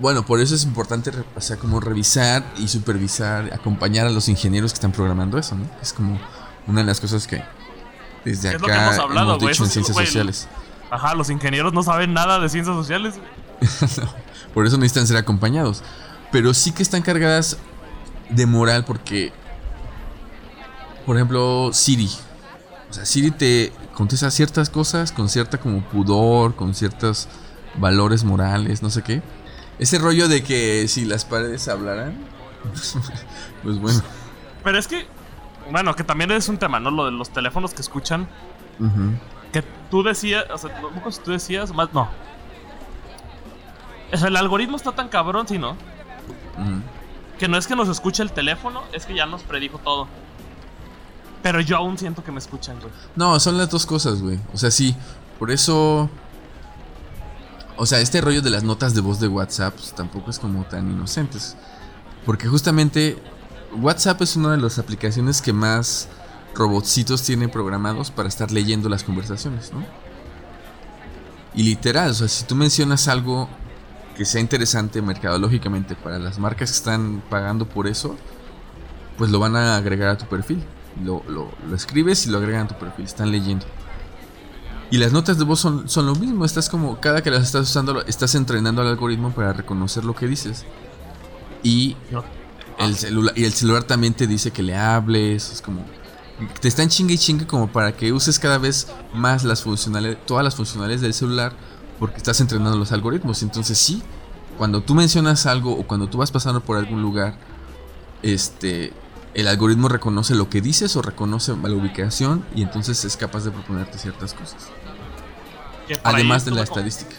Bueno, por eso es importante, o sea, como revisar y supervisar, acompañar a los ingenieros que están programando eso, ¿no? Es como una de las cosas que desde Es acá lo que hemos hablado, dicho eso en ciencias sociales. Ajá, los ingenieros no saben nada de ciencias sociales. Por eso necesitan ser acompañados. Pero sí que están cargadas de moral porque, por ejemplo, Siri. O sea, Siri te contesta ciertas cosas con cierta como pudor, con ciertos valores morales, no sé qué. Ese rollo de que si las paredes hablaran, pues bueno. Pero es que, bueno, que también es un tema, ¿no? Lo de los teléfonos que escuchan. Que tú decías, o sea, si tú decías, más no. O sea, el algoritmo está tan cabrón, sí, ¿no? Que no es que nos escuche el teléfono, es que ya nos predijo todo. Pero yo aún siento que me escuchan, güey. No, son las dos cosas, güey. O sea, sí, por eso... O sea, este rollo de las notas de voz de WhatsApp pues, tampoco es como tan inocentes. Porque justamente WhatsApp es una de las aplicaciones que más robotcitos tiene programados para estar leyendo las conversaciones, ¿no? Y literal, o sea, si tú mencionas algo que sea interesante mercadológicamente para las marcas que están pagando por eso, pues lo van a agregar a tu perfil. Lo, lo- lo escribes y lo agregan a tu perfil, están leyendo. Y las notas de voz son, son lo mismo, estás como, cada que las estás usando, estás entrenando al algoritmo para reconocer lo que dices. Y el celular, y el celular también te dice que le hables, es como... Te están chingue y chingue como para que uses cada vez más las funcionales, todas las funcionales del celular, porque estás entrenando los algoritmos. Entonces sí, cuando tú mencionas algo o cuando tú vas pasando por algún lugar, este, el algoritmo reconoce lo que dices o reconoce la ubicación y entonces es capaz de proponerte ciertas cosas. Además de la estadística.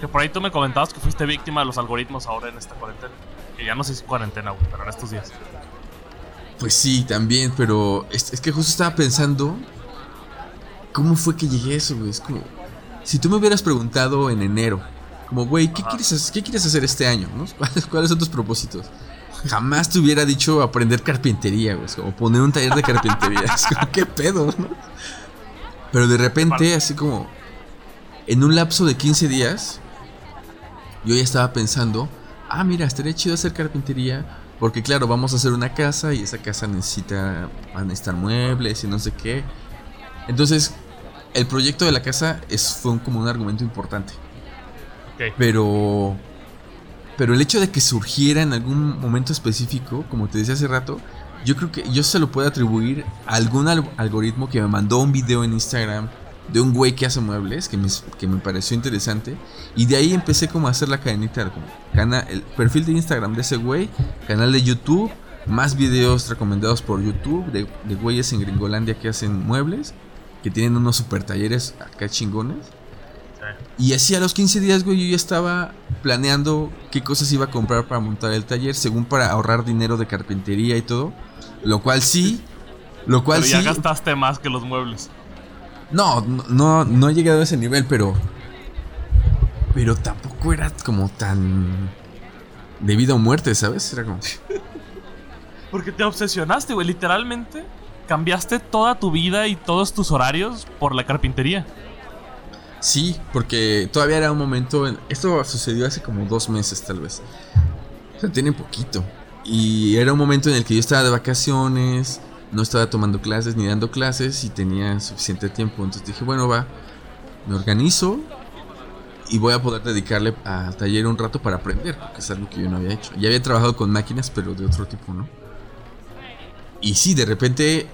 Que por ahí tú me comentabas que fuiste víctima de los algoritmos ahora en esta cuarentena. Que ya no sé si cuarentena, güey, pero en estos días. Pues sí, también, pero es, es que justo estaba pensando cómo fue que llegué a eso, güey. Es como, si tú me hubieras preguntado en enero, como, güey, ¿qué Ajá. quieres, hacer- ¿qué quieres hacer este año? no? ¿Cuáles, cuáles son tus propósitos? Jamás te hubiera dicho aprender carpintería, güey. O poner un taller de carpintería. es como, ¿qué pedo, no? Pero de repente, así como. En un lapso de 15 días, yo ya estaba pensando, ah, mira, estaría chido hacer carpintería. Porque claro, vamos a hacer una casa y esa casa necesita, van a necesitar muebles y no sé qué. Entonces, el proyecto de la casa es, fue un- como un argumento importante. Ok. Pero. Pero el hecho de que surgiera en algún momento específico, como te decía hace rato, yo creo que yo se lo puedo atribuir a algún al- algoritmo que me mandó un video en Instagram de un güey que hace muebles, que me, que me pareció interesante. Y de ahí empecé como a hacer la cadenita, como cana- el perfil de Instagram de ese güey, canal de YouTube, más videos recomendados por YouTube de, de güeyes en Gringolandia que hacen muebles, que tienen unos super talleres acá chingones. Y así a los 15 días, güey, yo ya estaba planeando qué cosas iba a comprar para montar el taller, según para ahorrar dinero de carpintería y todo. Lo cual sí, lo cual Pero ya sí. gastaste más que los muebles. No, no, no, no he llegado a ese nivel, pero. Pero tampoco era como tan. De vida o muerte, ¿sabes? Era como. Porque te obsesionaste, güey. Literalmente cambiaste toda tu vida y todos tus horarios por la carpintería. Sí, porque todavía era un momento. en- esto sucedió hace como dos meses, tal vez. O sea, tiene poquito. Y era un momento en el que yo estaba de vacaciones, no estaba tomando clases ni dando clases y tenía suficiente tiempo. Entonces dije, bueno, va, me organizo y voy a poder dedicarle al taller un rato para aprender, porque es algo que yo no había hecho. Ya había trabajado con máquinas, pero de otro tipo, ¿no? Y sí, de repente,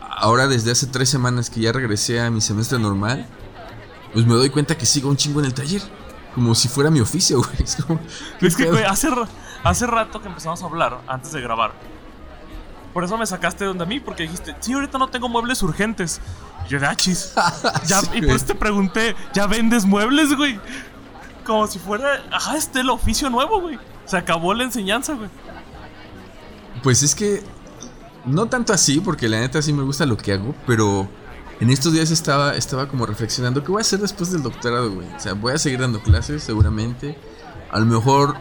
ahora desde hace tres semanas que ya regresé a mi semestre normal, pues me doy cuenta que sigo un chingo en el taller. Como si fuera mi oficio, güey. Es como, ¿qué Es que, güey, hace, hace rato que empezamos a hablar antes de grabar. Por eso me sacaste de donde a mí, porque dijiste, sí, ahorita no tengo muebles urgentes. Y yo de achis. Ya, Sí, y por eso te pregunté, ¿ya vendes muebles, güey? Como si fuera, ajá, este el oficio nuevo, güey. Se acabó la enseñanza, güey. Pues es que no tanto así, porque la neta sí me gusta lo que hago, pero en estos días estaba, estaba como reflexionando, ¿qué voy a hacer después del doctorado, güey? O sea, voy a seguir dando clases, seguramente. A lo mejor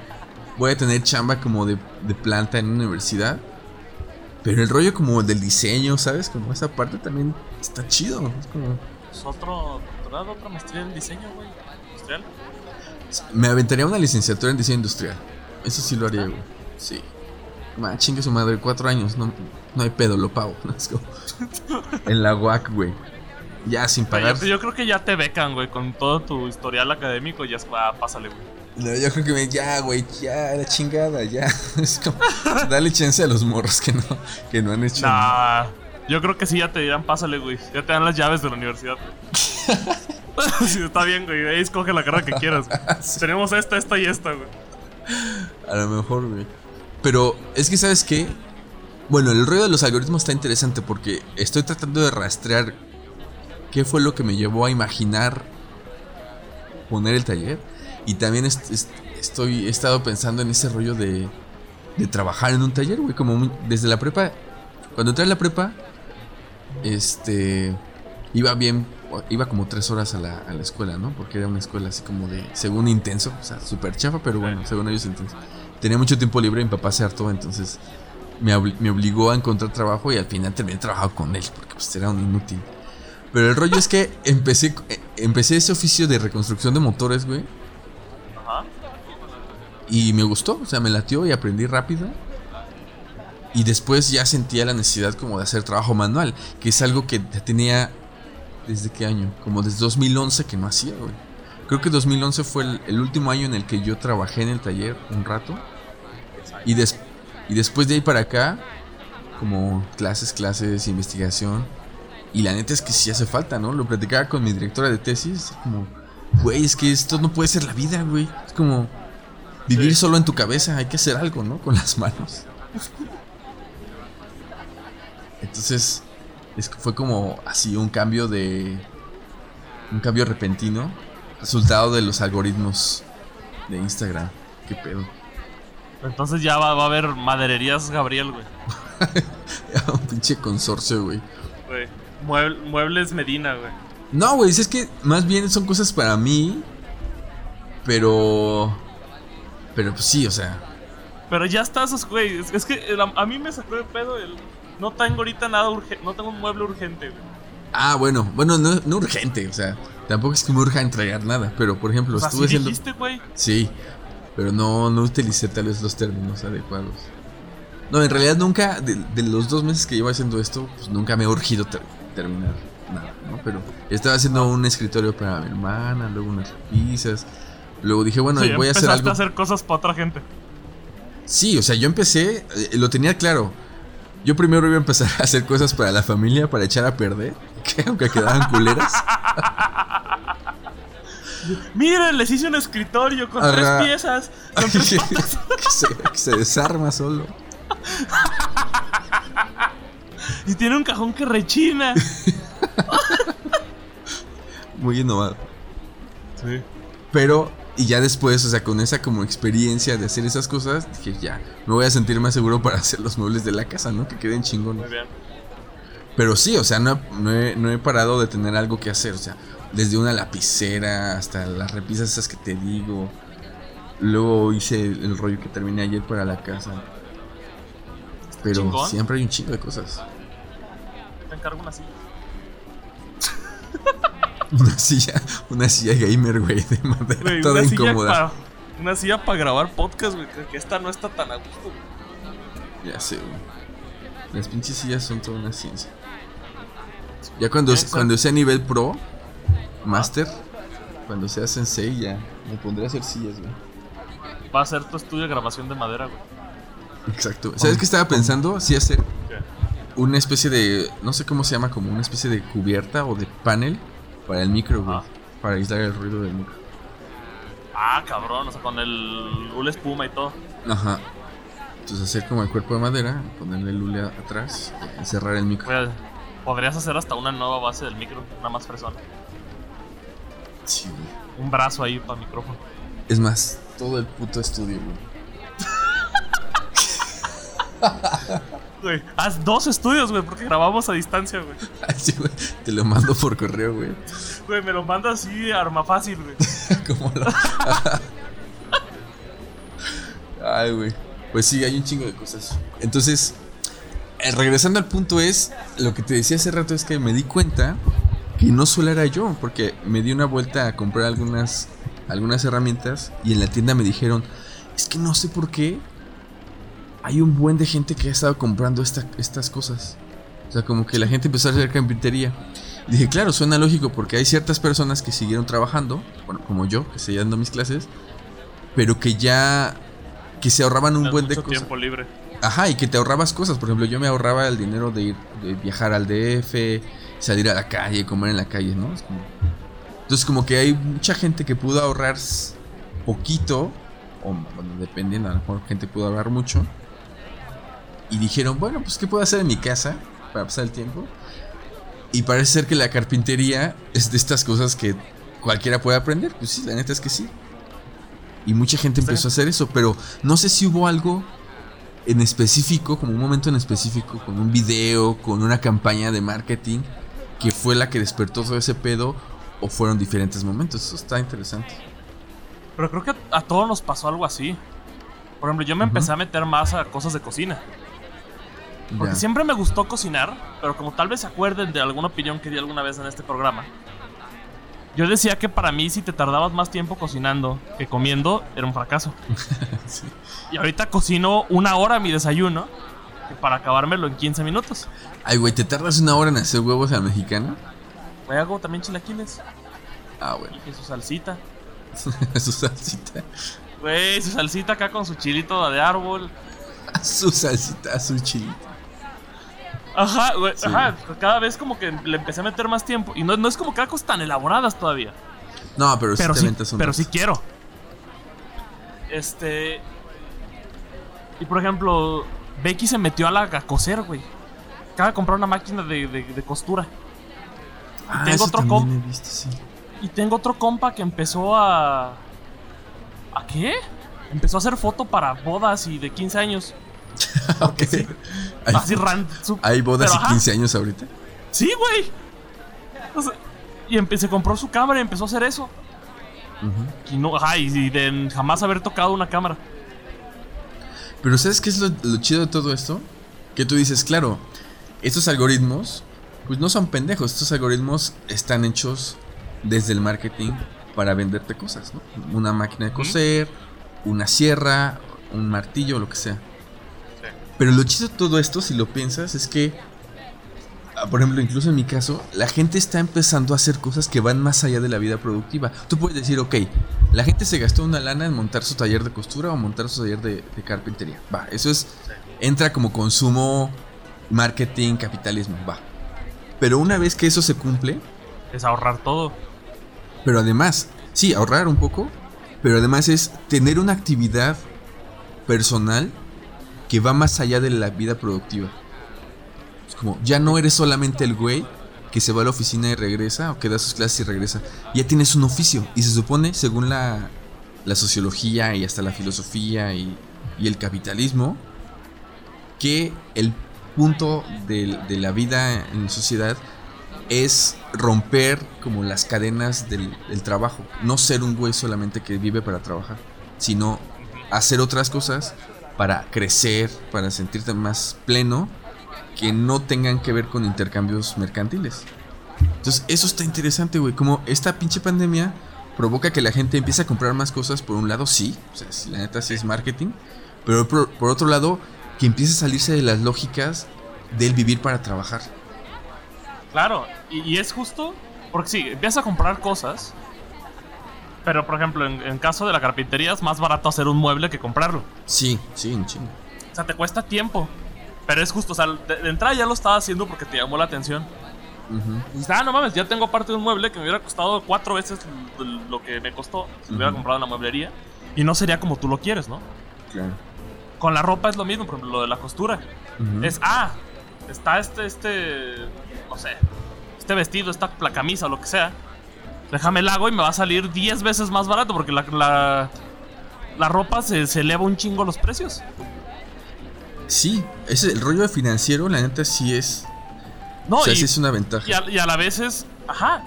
voy a tener chamba como de, de planta en una universidad. Pero el rollo como del diseño, ¿sabes? Como esa parte también está chido. Es como... Pues otro doctorado, otra maestría en diseño, güey. Industrial. Me aventaría una licenciatura en diseño industrial. Eso sí lo haría, güey. Sí. Ma, chingue su madre, cuatro años, no, no hay pedo, lo pago. Es como- En la UAC, güey. Ya sin pagar. Yo, yo creo que ya te becan, güey, con todo tu historial académico. Ya es, ah, pásale, güey. No, yo creo que me. Ya, güey, ya, la chingada, ya. Es como. Dale chance a los morros que no, que no han hecho. Nah, yo creo que sí ya te dirán, pásale, güey. Ya te dan las llaves de la universidad. sí, está bien, güey. Ahí escoge la carrera que quieras. Tenemos esta, esta y esta, güey. A lo mejor, güey. Pero es que, ¿sabes qué? Bueno, el rollo de los algoritmos está interesante porque estoy tratando de rastrear qué fue lo que me llevó a imaginar poner el taller. Y también est- est- estoy, he estado pensando en ese rollo de, trabajar en un taller, güey. Como desde la prepa. Cuando entré a la prepa, este. Iba bien, iba como tres horas a la, escuela, ¿no? Porque era una escuela así como de, según intenso, o sea, súper chafa, pero bueno, según ellos intenso. Tenía mucho tiempo libre, mi papá se hartó, entonces me, obli- me obligó a encontrar trabajo y al final terminé trabajando con él, porque pues era un inútil. Pero el rollo es que empecé, eh, empecé ese oficio de reconstrucción de motores, güey, Ajá. y me gustó, o sea, me latió y aprendí rápido. Y después ya sentía la necesidad como de hacer trabajo manual, que es algo que tenía desde qué año, como desde 2011 que no hacía, güey. Creo que 2011 fue el, el último año en el que yo trabajé en el taller un rato. Y, des- y después de ahí para acá, como clases, clases, investigación. Y la neta es que sí hace falta, ¿no? Lo platicaba con mi directora de tesis, como, güey, es que esto no puede ser la vida, güey. Es como vivir Sí. solo en tu cabeza, hay que hacer algo, ¿no? Con las manos. Entonces, es, fue como así un cambio de... Un cambio repentino, resultado de los algoritmos de Instagram. ¿Qué pedo? Entonces ya va, va a haber madererías Gabriel, güey. un pinche consorcio, güey. Güey. Mueble- muebles Medina, güey. No, güey, es que más bien son cosas para mí. Pero. Pero pues sí, o sea. Pero ya estás, güey. Es, es que el- a mí me sacó de pedo el. No tengo ahorita nada urgente. No tengo un mueble urgente, güey. Ah, bueno, bueno, no, no urgente, o sea, tampoco es que me urja entregar nada, pero por ejemplo, O sea, estuve sí haciendo. dijiste, güey. Sí, pero no, no utilicé tal vez los términos adecuados. No, en realidad nunca, de, de los dos meses que llevo haciendo esto, pues nunca me he urgido ter- terminar nada, ¿no? Pero estaba haciendo un escritorio para mi hermana, luego unas pizzas. Luego dije, bueno, Sí, voy a hacer algo. a hacer cosas para otra gente. Sí, o sea, yo empecé, eh, lo tenía claro. Yo primero iba a empezar a hacer cosas para la familia, para echar a perder, que aunque quedaban culeras. Miren, les hice un escritorio con tres piezas. Con que, tres se, que se desarma solo. Y tiene un cajón que rechina. Muy innovado. Sí. Pero, y ya después, o sea, con esa como experiencia de hacer esas cosas, dije, ya, me voy a sentir más seguro para hacer los muebles de la casa, ¿no? Que queden chingones. Muy bien. Pero sí, o sea, no, no he, no he parado de tener algo que hacer, o sea, desde una lapicera hasta las repisas esas que te digo. Luego hice el, el rollo que terminé ayer para la casa. Pero chingón. siempre hay un chingo de cosas. Te encargo una silla. Una silla, una silla gamer, güey, de madera, Güey, toda una silla incómoda. para una silla para grabar podcast, güey. Que esta no está tan a gusto. Ya sé, güey. Las pinches sillas son toda una ciencia. Ya cuando, Eso. cuando sea nivel pro, master, cuando sea sensei, ya me pondré a hacer sillas, güey. Va a ser tu estudio de grabación de madera, güey. Exacto. ¿Sabes qué estaba pensando? Sí, hacer una especie de. No sé cómo se llama, como una especie de cubierta o de panel para el micro, güey. Para aislar el ruido del micro. Ah, cabrón. O sea, con el hule espuma y todo. Ajá. Entonces hacer como el cuerpo de madera, ponerle el hule atrás, y cerrar el micro. Podrías hacer hasta una nueva base del micro. Una más fresona. Sí, güey. Un brazo ahí para micrófono. Es más, todo el puto estudio, güey. Güey, haz dos estudios, güey, porque grabamos a distancia, güey. Te lo mando por correo, güey. Güey, me lo manda así, arma fácil, güey. Como la... Ay, güey. Pues sí, hay un chingo de cosas. Entonces, eh, regresando al punto es, lo que te decía hace rato es que me di cuenta que no solo era yo, porque me di una vuelta a comprar algunas, algunas herramientas y en la tienda me dijeron, es que no sé por qué hay un buen de gente que ha estado comprando esta- estas cosas. O sea, como que la gente empezó a hacer carpintería. Y dije, claro, suena lógico porque hay ciertas personas que siguieron trabajando, bueno, como yo, que seguía dando mis clases, pero que ya que se ahorraban un buen de cosas. tiempo libre. Ajá, y que te ahorrabas cosas. Por ejemplo, yo me ahorraba el dinero de ir, de viajar al DF, salir a la calle, comer en la calle, ¿no? Es como- Entonces, como que hay mucha gente que pudo ahorrar poquito, o bueno, dependiendo, a lo mejor gente pudo ahorrar mucho. Y dijeron, bueno, pues, ¿qué puedo hacer en mi casa para pasar el tiempo? Y parece ser que la carpintería es de estas cosas que cualquiera puede aprender. Pues sí, la neta es que sí. Y mucha gente empezó a hacer eso, pero no sé si hubo algo en específico, como un momento en específico, con un video, con una campaña de marketing, que fue la que despertó todo ese pedo, o fueron diferentes momentos. Eso está interesante. Pero creo que a, a todos nos pasó algo así. Por ejemplo, yo me empecé a meter más a cosas de cocina. Porque Ya. siempre me gustó cocinar, pero como tal vez se acuerden de alguna opinión que di alguna vez en este programa. Yo decía que para mí si te tardabas más tiempo cocinando que comiendo, era un fracaso. Sí. Y ahorita cocino una hora mi desayuno para acabármelo en 15 minutos. Ay, güey, ¿te tardas una hora en hacer huevos a la mexicana? Me hago también chilaquiles Ah, bueno. y su salsita. su salsita. Güey, su salsita acá con su chilito de árbol. Su salsita, su chilito. Ajá, güey, Sí. ajá. Cada vez como que le empecé a meter más tiempo. Y no, no es como que haga cosas tan elaboradas todavía. No, pero, pero sí pero sí quiero. Este. Y por ejemplo, Becky se metió a la a coser, güey. Acaba de comprar una máquina de, de- de costura. Ah, tengo eso otro también comp- he visto, sí. Y tengo otro compa que empezó a. ¿A qué? Empezó a hacer foto para bodas y de 15 años. ok. sí. Hay, Así ran. su- hay bodas y ajá. 15 años ahorita. Sí, güey. O sea, y se compró su cámara y empezó a hacer eso. Y no, ajá, y, y de jamás haber tocado una cámara. Pero ¿sabes qué es lo, lo chido de todo esto? Que tú dices, claro, estos algoritmos, pues no son pendejos, estos algoritmos están hechos desde el marketing para venderte cosas, ¿no? Una máquina de coser, una sierra, un martillo, lo que sea. Pero lo chido de todo esto, si lo piensas, es que, por ejemplo, incluso en mi caso, la gente está empezando a hacer cosas que van más allá de la vida productiva. Tú puedes decir, ok, la gente se gastó una lana en montar su taller de costura o montar su taller de, de carpintería. Va, eso es, entra como consumo, marketing, capitalismo, va. Pero una vez que eso se cumple, Es ahorrar todo. pero además, sí, ahorrar un poco, pero además es tener una actividad personal que va más allá de la vida productiva. Ya no eres solamente el güey que se va a la oficina y regresa, o que da sus clases y regresa. Ya tienes un oficio, y se supone, según la, la sociología y hasta la filosofía y, el capitalismo, que el punto de, de la vida en sociedad es romper como las cadenas del, del trabajo. No ser un güey solamente que vive para trabajar, sino hacer otras cosas para crecer, para sentirte más pleno, que no tengan que ver con intercambios mercantiles. Entonces, eso está interesante, güey. Como esta pinche pandemia provoca que la gente empiece a comprar más cosas, por un lado, sí, o sea, la neta sí es marketing, pero por, por otro lado, que empiece a salirse de las lógicas del vivir para trabajar. Claro, y, y es justo porque sí, empiezas a comprar cosas. Pero, por ejemplo, en, en caso de la carpintería es más barato hacer un mueble que comprarlo. Sí, sí, un chingo. O sea, te cuesta tiempo. Pero es justo, o sea, de, de entrada ya lo estaba haciendo porque te llamó la atención. Ujú. Y dices, ah, no mames, ya tengo parte de un mueble que me hubiera costado cuatro veces lo que me costó si lo hubiera Ujú. comprado en la mueblería. Y no sería como tú lo quieres, ¿no? Claro. Con la ropa es lo mismo, por ejemplo, lo de la costura. Ujú. Es, ah, está este, este, no sé, este vestido, esta la camisa lo que sea. Déjame el hago y me va a salir 10 veces más barato porque la, la, la ropa se, se eleva un chingo los precios. Sí, ese, el rollo financiero, la neta, sí es. No, o sea, y, sí es una ventaja. y a, y a la vez es, ajá,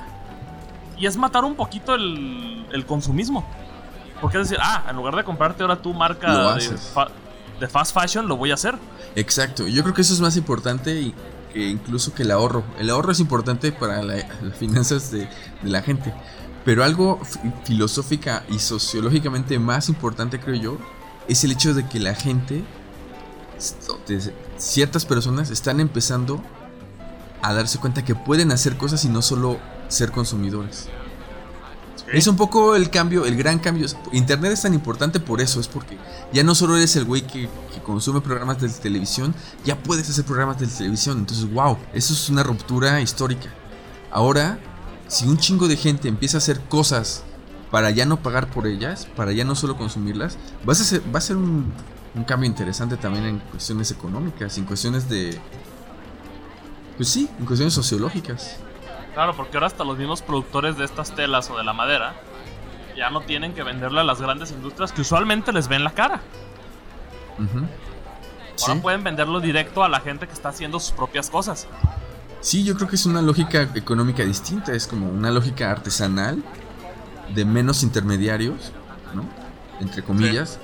y es matar un poquito el, el consumismo. Porque es decir, ah, en lugar de comprarte ahora tu marca de, fa- de fast fashion, lo voy a hacer. Exacto. Yo creo que eso es más importante y que incluso que el ahorro. El ahorro es importante para la- las finanzas de, de la gente. Pero algo fi- filosófica y sociológicamente más importante, creo yo, es el hecho de que la gente, ciertas personas, están empezando a darse cuenta que pueden hacer cosas y no solo ser consumidores. Es un poco el cambio, el gran cambio. Internet es tan importante por eso, es porque ya no solo eres el güey que, que consume programas de televisión, ya puedes hacer programas de televisión. Entonces, wow, eso es una ruptura histórica. Ahora, si un chingo de gente empieza a hacer cosas para ya no pagar por ellas, para ya no solo consumirlas, vas a ser, va a ser un, un cambio interesante también en cuestiones económicas, en cuestiones de... Pues sí, en cuestiones sociológicas. Claro, porque ahora hasta los mismos productores de estas telas o de la madera ya no tienen que venderle a las grandes industrias que usualmente les ven la cara. Ahora Sí. pueden venderlo directo a la gente que está haciendo sus propias cosas. Sí, yo creo que es una lógica económica distinta, es como una lógica artesanal de menos intermediarios, ¿no? Entre comillas.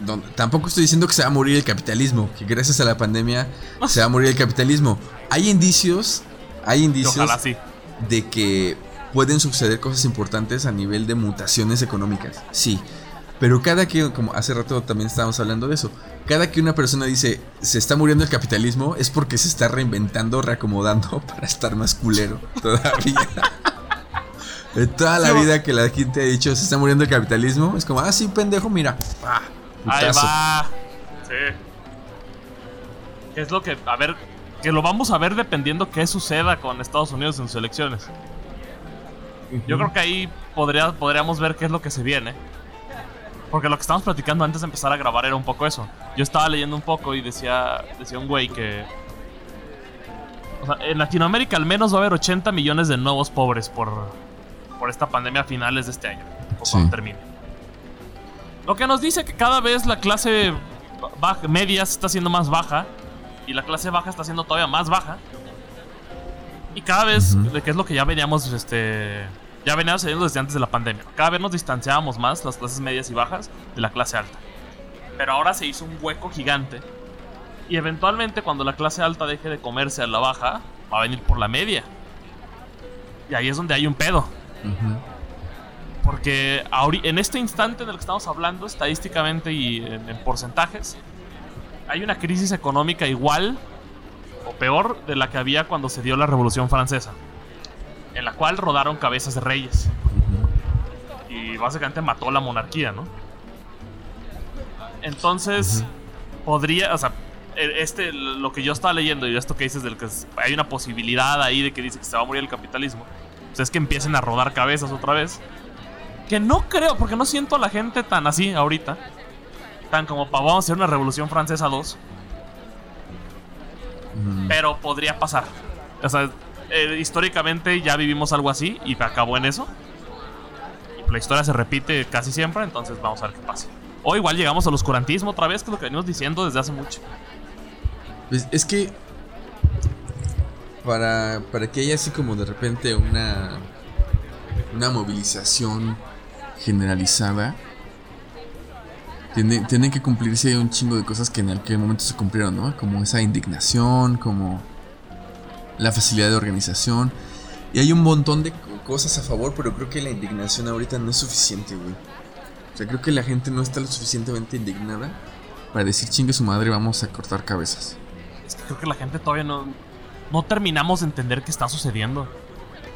Donde- tampoco estoy diciendo que se va a morir el capitalismo, que gracias a la pandemia se va a morir el capitalismo. Hay indicios, hay indicios ojalá sí. de que pueden suceder cosas importantes a nivel de mutaciones económicas. Sí. Pero cada que, como hace rato también estábamos hablando de eso, cada que una persona dice se está muriendo el capitalismo es porque se está reinventando, reacomodando para estar más culero todavía. De toda la vida que la gente ha dicho se está muriendo el capitalismo, es como, ah, sí, pendejo, mira. Ahí va. Sí. ¿Qué es lo que.? A ver. Que lo vamos a ver dependiendo qué suceda con Estados Unidos en sus elecciones. Yo creo que ahí podría, podríamos ver qué es lo que se viene. Porque lo que estábamos platicando antes de empezar a grabar era un poco eso. Yo estaba leyendo un poco y decía, decía un güey que... O sea, en Latinoamérica al menos va a haber 80 millones de nuevos pobres por, por esta pandemia a finales de este año. O Sí. cuando termine. Lo que nos dice que cada vez la clase baja, media se está haciendo más baja y la clase baja está siendo todavía más baja. Y cada vez, Ujú. de que es lo que ya veníamos, este, ya veníamos sucediendo desde antes de la pandemia. Cada vez nos distanciábamos más las clases medias y bajas de la clase alta. Pero ahora se hizo un hueco gigante. Y eventualmente cuando la clase alta deje de comerse a la baja, va a venir por la media. Y ahí es donde hay un pedo. Porque en este instante en el que estamos hablando, estadísticamente y en, en porcentajes, hay una crisis económica igual o peor de la que había cuando se dio la Revolución Francesa, en la cual rodaron cabezas de reyes. Y básicamente mató la monarquía, ¿no? Entonces, podría, o sea, e, este, lo que yo estaba leyendo y esto que dices del que hay una posibilidad ahí de que dice que se va a morir el capitalismo, pues es que empiecen a rodar cabezas otra vez. Que no creo, porque no siento a la gente tan así ahorita. Tan como para vamos a hacer una revolución francesa 2. Pero podría pasar. O sea, eh, históricamente ya vivimos algo así y acabó en eso. Y la historia se repite casi siempre, entonces vamos a ver qué pasa. O igual llegamos al oscurantismo otra vez, que es lo que venimos diciendo desde hace mucho. Pues, es que para, para que haya así como de repente una, una movilización generalizada, tiene, tienen que cumplirse un chingo de cosas que en aquel momento se cumplieron, ¿no? Como esa indignación, como la facilidad de organización. Y hay un montón de cosas a favor, pero creo que la indignación ahorita no es suficiente, güey. O sea, creo que la gente no está lo suficientemente indignada para decir chingue su madre, vamos a cortar cabezas. Es que creo que la gente todavía no, no terminamos de entender qué está sucediendo.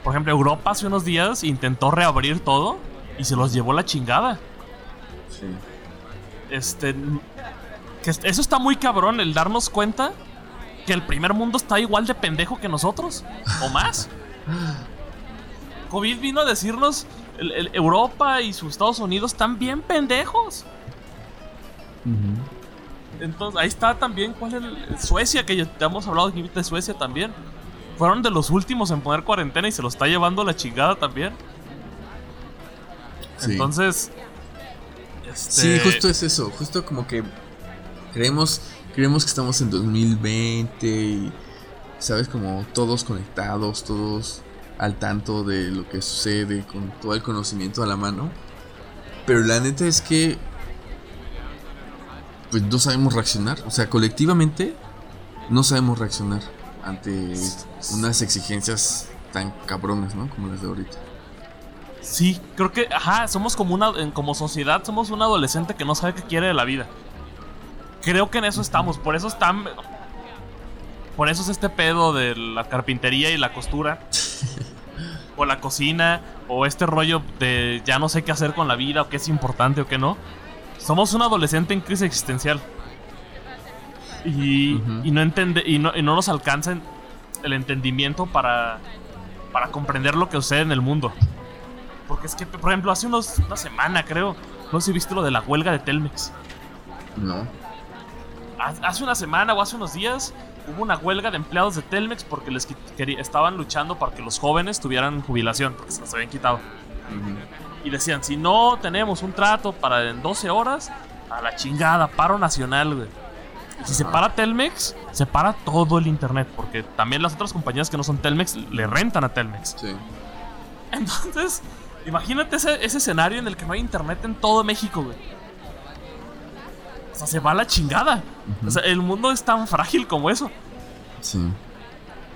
Por ejemplo, Europa hace unos días intentó reabrir todo y se los llevó la chingada. Sí. Este. Que eso está muy cabrón, el darnos cuenta que el primer mundo está igual de pendejo que nosotros. O más. COVID vino a decirnos: Europa y sus Estados Unidos están bien pendejos. Entonces, ahí está también cuál es Suecia, que ya te hemos hablado de Suecia también. Fueron de los últimos en poner cuarentena y se lo está llevando la chingada también. Entonces, Sí, este, justo es eso, justo como que creemos, creemos que estamos en 2020 y, ¿sabes? Como todos conectados, todos al tanto de lo que sucede, con todo el conocimiento a la mano. Pero la neta es que, pues no sabemos reaccionar, o sea, colectivamente no sabemos reaccionar ante unas exigencias tan cabronas, ¿no? Como las de ahorita. Sí, creo que, ajá, somos como una, como sociedad, somos un adolescente que no sabe qué quiere de la vida. Creo que en eso estamos, por eso están, por eso es este pedo de la carpintería y la costura, o la cocina, o este rollo de ya no sé qué hacer con la vida, o qué es importante o qué no. Somos un adolescente en crisis existencial. Y, no entiende, y no, y no nos alcanza el entendimiento para, para comprender lo que sucede en el mundo. Porque es que, por ejemplo, hace unos, una semana, creo, no sé si viste lo de la huelga de Telmex. No. Hace una semana o hace unos días hubo una huelga de empleados de Telmex porque les estaban luchando para que los jóvenes tuvieran jubilación, porque se las habían quitado. Y decían, si no tenemos un trato para en 12 horas, a la chingada, paro nacional, güey. Si se para Telmex, se para todo el internet, porque también las otras compañías que no son Telmex le rentan a Telmex. Sí. Entonces, Imagínate ese, escenario en el que no hay internet en todo México, güey. O sea, se va a la chingada. O sea, el mundo es tan frágil como eso. Sí.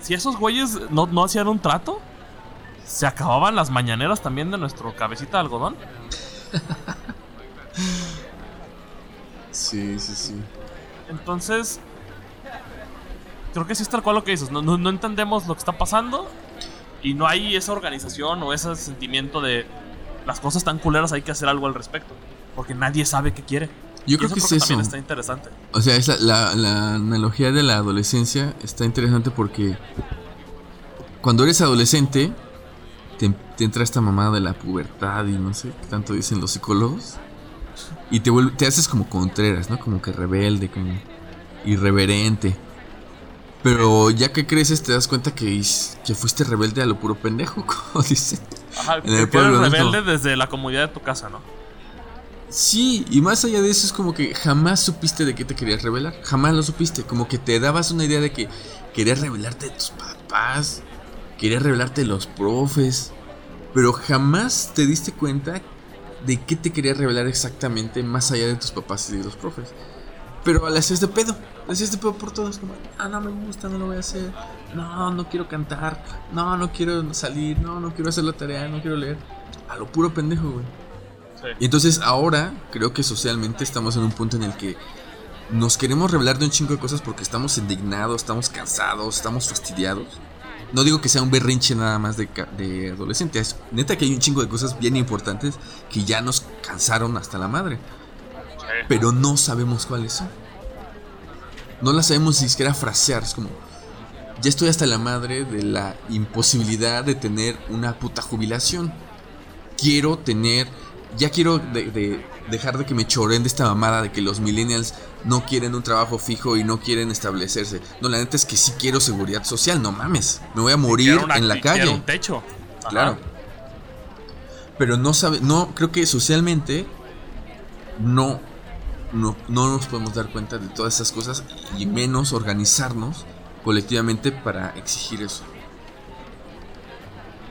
Si esos güeyes no, no hacían un trato, se acababan las mañaneras también de nuestro cabecita de algodón. sí, sí, sí. Entonces, creo que sí es tal cual lo que dices. No, no, no entendemos lo que está pasando y no hay esa organización o ese sentimiento de las cosas tan culeras hay que hacer algo al respecto. Porque nadie sabe qué quiere. Yo creo que es eso. También está interesante. O sea, la, la, analogía de la adolescencia está interesante porque cuando eres adolescente te, entra esta mamada de la pubertad y no sé qué tanto dicen los psicólogos. Y te, te haces como contreras, ¿no? Como que rebelde, como irreverente. Pero ya que creces te das cuenta que, que fuiste rebelde a lo puro pendejo, como dicen. Ajá, en el pueblo, rebelde desde la comodidad de tu casa, ¿no? Sí, y más allá de eso es como que jamás supiste de qué te querías revelar. Jamás lo supiste. Como que te dabas una idea de que querías revelarte de tus papás, querías revelarte de los profes. Pero jamás te diste cuenta de qué te quería revelar exactamente más allá de tus papás y de los profes. Pero le hacías de pedo, le hacías de pedo por todos, como, ah, no me gusta, no lo voy a hacer, no, no quiero cantar, no, no quiero salir, no, no quiero hacer la tarea, no quiero leer. A lo puro pendejo, güey. Y entonces ahora creo que socialmente estamos en un punto en el que nos queremos revelar de un chingo de cosas porque estamos indignados, estamos cansados, estamos fastidiados. No digo que sea un berrinche nada más de, de adolescentes. Neta que hay un chingo de cosas bien importantes que ya nos cansaron hasta la madre. Pero no sabemos cuáles son. No las sabemos ni siquiera frasear. Es como, ya estoy hasta la madre de la imposibilidad de tener una puta jubilación. Quiero tener, ya quiero de, dejar de que me choren de esta mamada de que los millennials no quieren un trabajo fijo y no quieren establecerse. No, la neta es que sí quiero seguridad social, no mames. Me voy a morir en la calle. un techo. Claro. Pero no sabe, no, creo que socialmente no, no, no nos podemos dar cuenta de todas esas cosas y menos organizarnos colectivamente para exigir eso.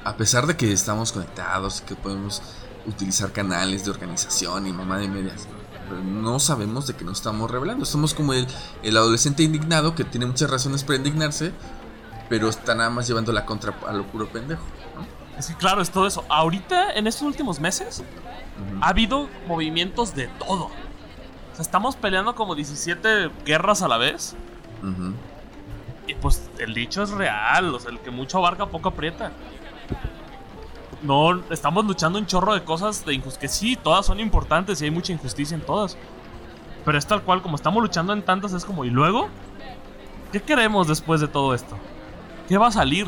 A pesar de que estamos conectados, que podemos utilizar canales de organización y mamá de medias no sabemos de qué nos estamos revelando. Somos como el, el adolescente indignado que tiene muchas razones para indignarse, pero está nada más llevando la contra a lo puro pendejo. Sí, claro, es todo eso. Ahorita, en estos últimos meses, ha habido movimientos de todo. Sea, estamos peleando como 17 guerras a la vez. Y pues el dicho es real, o sea, el que mucho abarca poco aprieta no estamos luchando un chorro de cosas de que sí, todas son importantes y hay mucha injusticia en todas. Pero es tal cual, como estamos luchando en tantas, es como, ¿y luego? ¿Qué queremos después de todo esto? ¿Qué va a salir?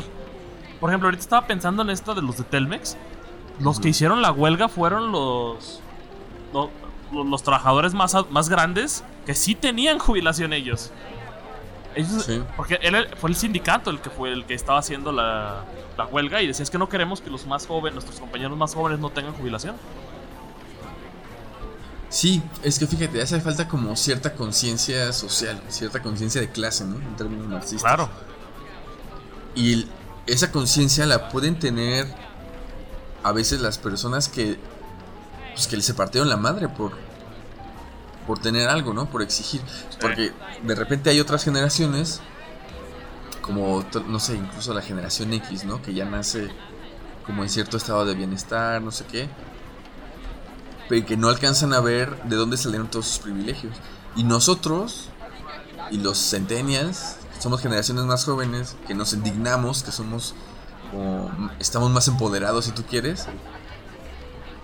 Por ejemplo, ahorita estaba pensando en esto de los de Telmex. Los que hicieron la huelga fueron los, los, trabajadores más, más grandes que sí tenían jubilación ellos. Porque él fue el sindicato el que fue el que estaba haciendo la, la huelga y decía es que no queremos que los más jóvenes, nuestros compañeros más jóvenes no tengan jubilación. Sí, es que fíjate, hace falta como cierta conciencia social, cierta conciencia de clase, ¿no? En términos marxistas. Claro. Y esa conciencia la pueden tener a veces las personas que pues que se partieron la madre por por tener algo, ¿no? Por exigir. Porque de repente hay otras generaciones, como, no sé, incluso la generación X, ¿no? Que ya nace como en cierto estado de bienestar, no sé qué. Pero que no alcanzan a ver de dónde salieron todos sus privilegios. Y nosotros, y los centennials, somos generaciones más jóvenes, que nos indignamos, que somos como, estamos más empoderados si tú quieres.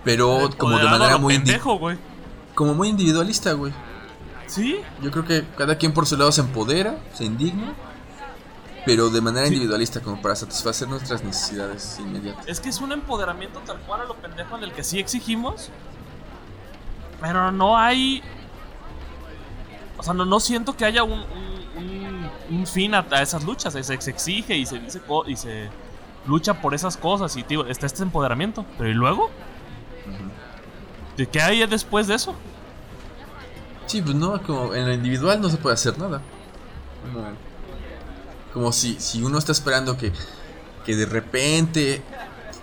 Pero como de manera muy... Pendejo, güey como muy individualista, güey. ¿Sí? Yo creo que cada quien por su lado se empodera, se indigna, pero de manera individualista, como para satisfacer nuestras necesidades inmediatas. Es que es un empoderamiento tal cual a lo pendejo en el que sí exigimos, pero no hay. O sea, no, no siento que haya un, un, fin a, esas luchas. Se, se, exige y se dice y se lucha por esas cosas y tío, está este empoderamiento. Pero ¿y luego? ¿Qué hay después de eso? Sí, pues no, como en lo individual no se puede hacer nada. Como, si, si uno está esperando que, que de repente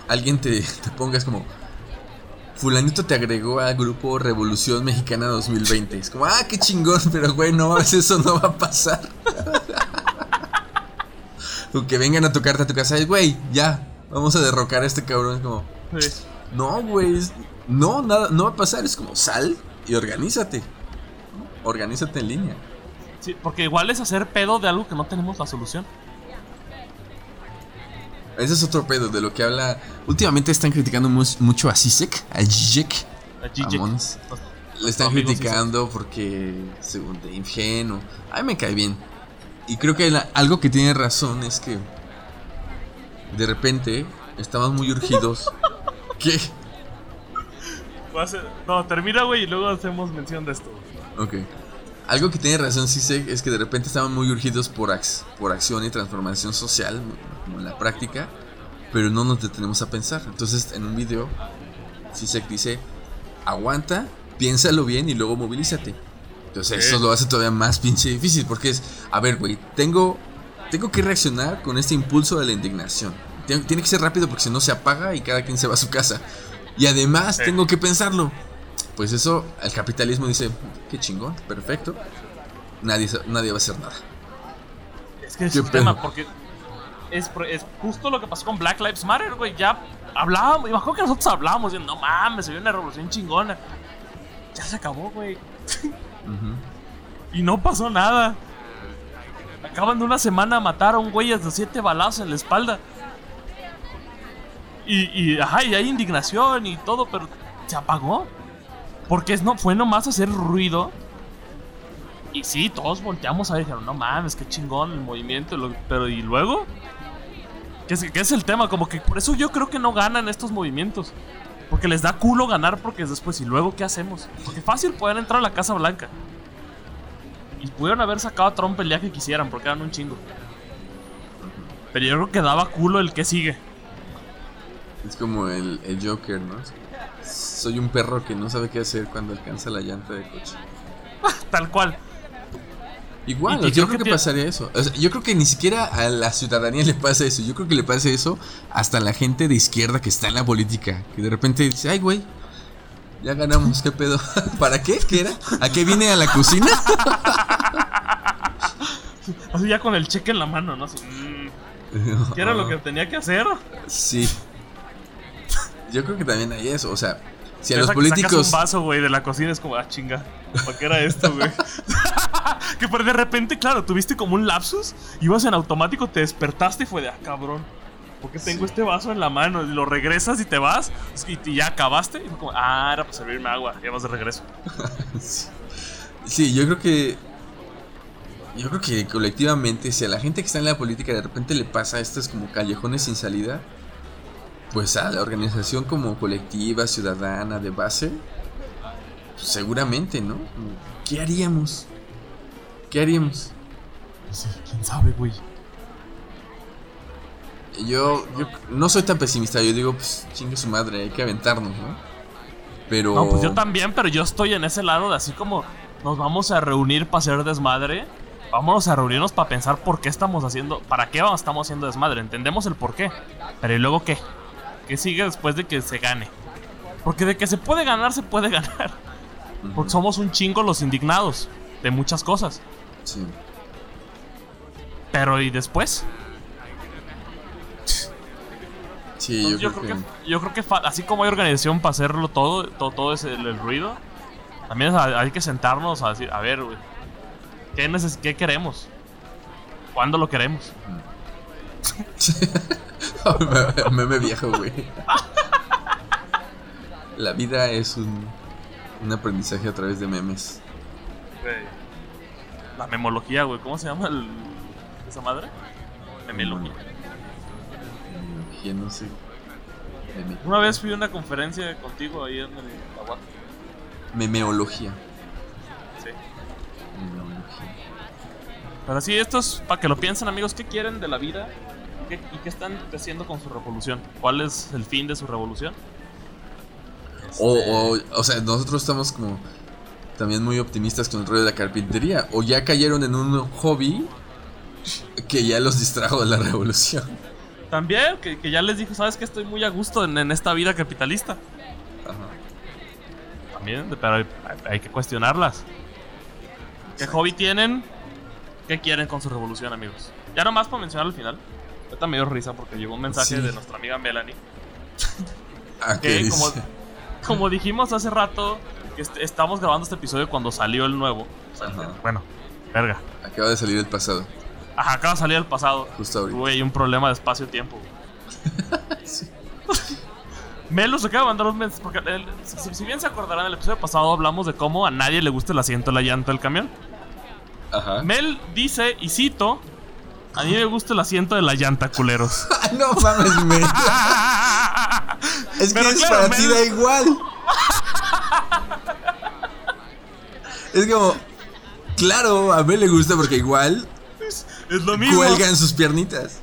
alguien te, te pongas como, fulanito te agregó al grupo Revolución Mexicana 2020. Es como, ah, qué chingón, pero güey, no, eso no va a pasar. o que vengan a tocarte a tu casa y, güey, ya, vamos a derrocar a este cabrón. Es como, no, güey, no, nada, no va a pasar. Es como sal y organízate. Organízate en línea. Sí, porque igual es hacer pedo de algo que no tenemos la solución. Ese es otro pedo de lo que habla. Últimamente están criticando mucho a Sisek, a Zizek. A Le están criticando porque, según de ingenuo. A mí me cae bien. Y creo que algo que tiene razón es que. De repente estamos muy urgidos. ¿Qué? No, termina, güey, y luego hacemos mención de esto. Ok. Algo que tiene razón sé es que de repente estaban muy urgidos por, por acción y transformación social, como en la práctica, pero no nos detenemos a pensar. Entonces, en un video, Sisek dice, aguanta, piénsalo bien y luego movilízate. Entonces, eso lo hace todavía más pinche difícil, porque es, a ver, güey, tengo, tengo que reaccionar con este impulso de la indignación. Tiene que ser rápido porque si no se apaga y cada quien se va a su casa. Y además tengo que pensarlo. Pues eso, el capitalismo dice, qué chingón, perfecto. Nadie, nadie va a hacer nada. Es que es un tema, porque es, es, justo lo que pasó con Black Lives Matter, güey. Ya hablábamos, y me que nosotros hablábamos, diciendo, no mames, se vio una revolución chingona. Ya se acabó, güey. Y no pasó nada. Acaban de una semana matar a un güey de siete balazos en la espalda. Y, y, ajá, y hay indignación y todo, pero se apagó. Porque es, no, fue nomás hacer ruido. Y sí, todos volteamos a ver, dijeron, no mames, qué chingón el movimiento. pero ¿y luego? ¿Qué es, ¿Qué es el tema? Como que por eso yo creo que no ganan estos movimientos. Porque les da culo ganar porque es después, ¿y luego qué hacemos? Porque fácil pueden entrar a la Casa Blanca. Y pudieron haber sacado a Trump el día que quisieran, porque eran un chingo. Pero yo creo que daba culo el que sigue. Es como el, Joker, ¿no? Soy un perro que no sabe qué hacer cuando alcanza la llanta de coche. Tal cual. Igual, yo creo que, pasaría eso. yo creo que ni siquiera a la ciudadanía le pasa eso. Yo creo que le pasa eso hasta a la gente de izquierda que está en la política. Que de repente dice, ay, güey, ya ganamos, ¿qué pedo? ¿Para qué? ¿Qué era? ¿A qué vine a la cocina? Así ya con el cheque en la mano, ¿no? Mm, ¿Qué era lo que tenía que hacer? Sí. Yo creo que también hay eso, o sea, si a los políticos. un vaso, güey, de la cocina es como, ah, chinga. ¿Para qué era esto, güey? que por de repente, claro, tuviste como un lapsus, ibas en automático, te despertaste y fue de, ah, cabrón. Porque tengo este vaso en la mano? Y lo regresas y te vas y, ya acabaste. Y fue como, ah, era para servirme agua, ya vas de regreso. sí. yo creo que. Yo creo que colectivamente, si a la gente que está en la política de repente le pasa estos como callejones sin salida, pues a la organización como colectiva, ciudadana, de base, pues seguramente, ¿no? ¿Qué haríamos? ¿Qué haríamos? Sí, quién sabe, güey. Yo, yo no soy tan pesimista, yo digo, pues chingue su madre, hay que aventarnos, ¿no? Pero. No, pues yo también, pero yo estoy en ese lado de así como nos vamos a reunir para hacer desmadre. Vámonos a reunirnos para pensar por qué estamos haciendo, para qué estamos haciendo desmadre. Entendemos el por qué. Pero ¿y luego qué? ¿Qué sigue después de que se gane? Porque de que se puede ganar, se puede ganar. Porque somos un chingo los indignados de muchas cosas. Sí. Pero ¿y después? Sí, yo, creo, que... Yo creo que así como hay organización para hacerlo todo, todo, todo ese, el, ruido, también hay que sentarnos a decir, a ver, güey, ¿qué, ¿qué queremos? ¿Cuándo lo queremos? Meme viejo, güey. La vida es un, un aprendizaje a través de memes. La memología, güey. ¿Cómo se llama el, esa madre? Memelogía. Memelogía, no sé. Una vez fui a una conferencia contigo ahí en el agua. Memeología. Sí. Memeología. Pero sí, esto es para que lo piensen, amigos. ¿Qué quieren de la vida? ¿Y qué están haciendo con su revolución? ¿Cuál es el fin de su revolución? O, o, o sea, nosotros estamos como también muy optimistas con el rollo de la carpintería. O ya cayeron en un hobby que ya los distrajo de la revolución. También, que, ya les dije, sabes que estoy muy a gusto en, esta vida capitalista. Ajá. También, pero hay, que cuestionarlas. ¿Qué hobby tienen? ¿Qué quieren con su revolución, amigos? Ya nomás para mencionar al final. Ahorita me dio risa porque llegó un mensaje de nuestra amiga Melanie. Ah, que como, como dijimos hace rato, que estamos grabando este episodio cuando salió el nuevo. bueno, verga. Acaba de salir el pasado. Ajá, acaba de salir el pasado. Justo ahorita. Güey, un problema de espacio-tiempo. sí. Melos acaba de mandar un mensaje. Porque si, bien se acordarán, en el episodio pasado hablamos de cómo a nadie le gusta el asiento la llanta del camión. Ajá. Mel dice, y cito: A mí me gusta el asiento de la llanta, culeros. no mames, Mel. es que es para ti da igual. es como, claro, a Mel le gusta porque igual es, lo mismo. Cuelgan sus piernitas.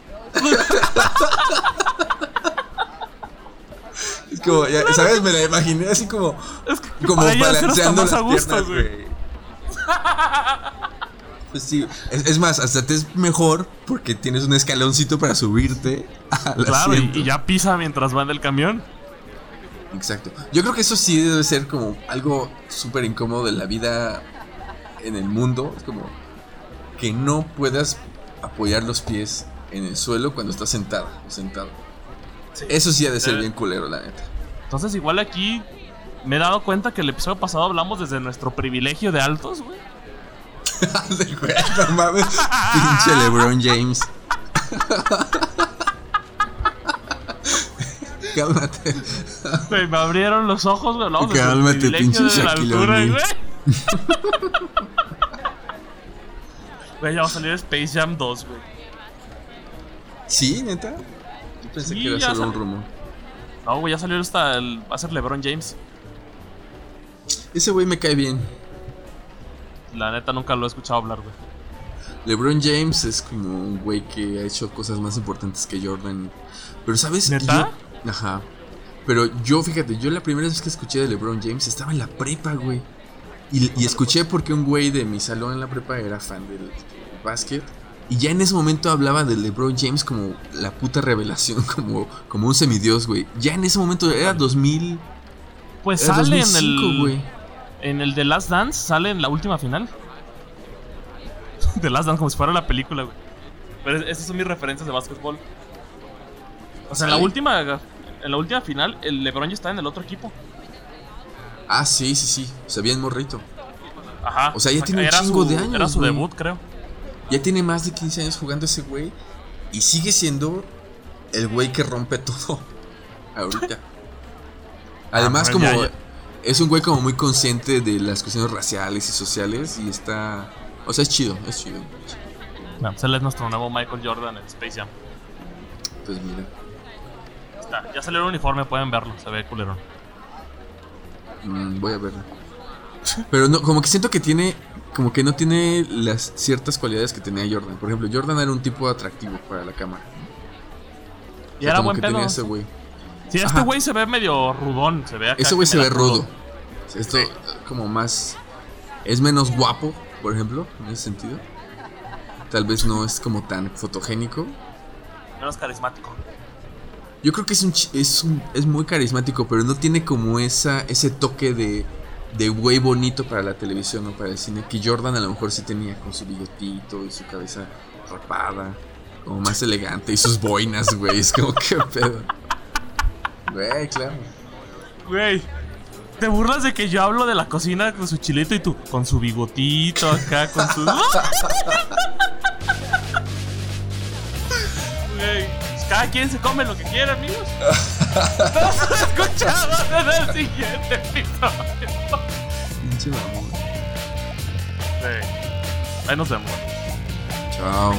es como, ¿sabes? Me la imaginé así como, como balanceando las piernas, güey. Pues sí, es, más, hasta te es mejor porque tienes un escaloncito para subirte Claro, y, ya pisa mientras va en el camión. Exacto. Yo creo que eso sí debe ser como algo súper incómodo de la vida en el mundo. Es como que no puedas apoyar los pies en el suelo cuando estás sentada o sentado. Eso sí ha de ser Eh. bien culero, la neta. Entonces, igual aquí me he dado cuenta que el episodio pasado hablamos desde nuestro privilegio de altos, güey. No mames. Pinche LeBron James. Cálmate. Güey, me abrieron los ojos, güey. Desde el Cálmate, pinche Shaquille O'Neal. güey. Ya va a salir Space Jam 2, güey. ¿Sí, neta? Yo pensé Sí, que era solo un rumor. No, güey, ya salió hasta el. Va a ser LeBron James. Ese güey me cae bien. La neta nunca lo he escuchado hablar, güey. LeBron James es como un güey que ha hecho cosas más importantes que Jordan. Pero, ¿sabes? ¿Neta? Yo- ajá. Pero yo, fíjate, yo la primera vez que escuché de LeBron James estaba en la prepa, güey. Y, y escuché porque un güey de mi salón en la prepa era fan del, del básquet. Y ya en ese momento hablaba de LeBron James como la puta revelación, como, como un semidios, güey. Ya en ese momento era 2000. Pues Era sale en 2005, el. güey. En el de Last Dance, sale en la última final. de Last Dance, como si fuera la película, güey. Pero es- esas son mis referencias de básquetbol. O sea, en la última. En la última final, el LeBron ya está en el otro equipo. Ah, sí, sí, sí. Se veía en morrito. Ajá. O sea, ya tiene un chingo su- de años, Era su güey. debut, creo. Ya tiene más de 15 años jugando ese güey. Y sigue siendo el güey que rompe todo. Ahorita. Además, Ah, como. ya, ya. Es un güey como muy consciente de las cuestiones raciales y sociales. Y está. O sea, es chido, es chido. No, pues él es nuestro nuevo Michael Jordan en Space Jam. Pues mira. Está, ya salió el uniforme, pueden verlo, se ve culero. mm, voy a verlo. Pero no, como que siento que tiene. Como que no tiene las ciertas cualidades que tenía Jordan. Por ejemplo, Jordan era un tipo atractivo para la cámara. Y O sea, era como buen que pedo. tenía ese güey. Sí, este Ajá. güey se ve medio rudón, se ve acá Ese güey se ve culo. rudo. Esto como más... Es menos guapo, por ejemplo, en ese sentido. Tal vez no es como tan fotogénico. Menos carismático. Yo creo que es un, es un es muy carismático, pero no tiene como esa ese toque de de güey bonito para la televisión o para el cine que Jordan a lo mejor sí tenía con su bigotito y su cabeza rapada, como más elegante y sus boinas, güey, es como que pedo. Güey, claro. Güey, te burlas de que yo hablo de la cocina con su chilito y tú con su bigotito acá, con su. Güey, cada quien se come lo que quiera, amigos. Nos escuchamos en el siguiente episodio. Pinche mamón. Güey, ahí nos vemos. Chao.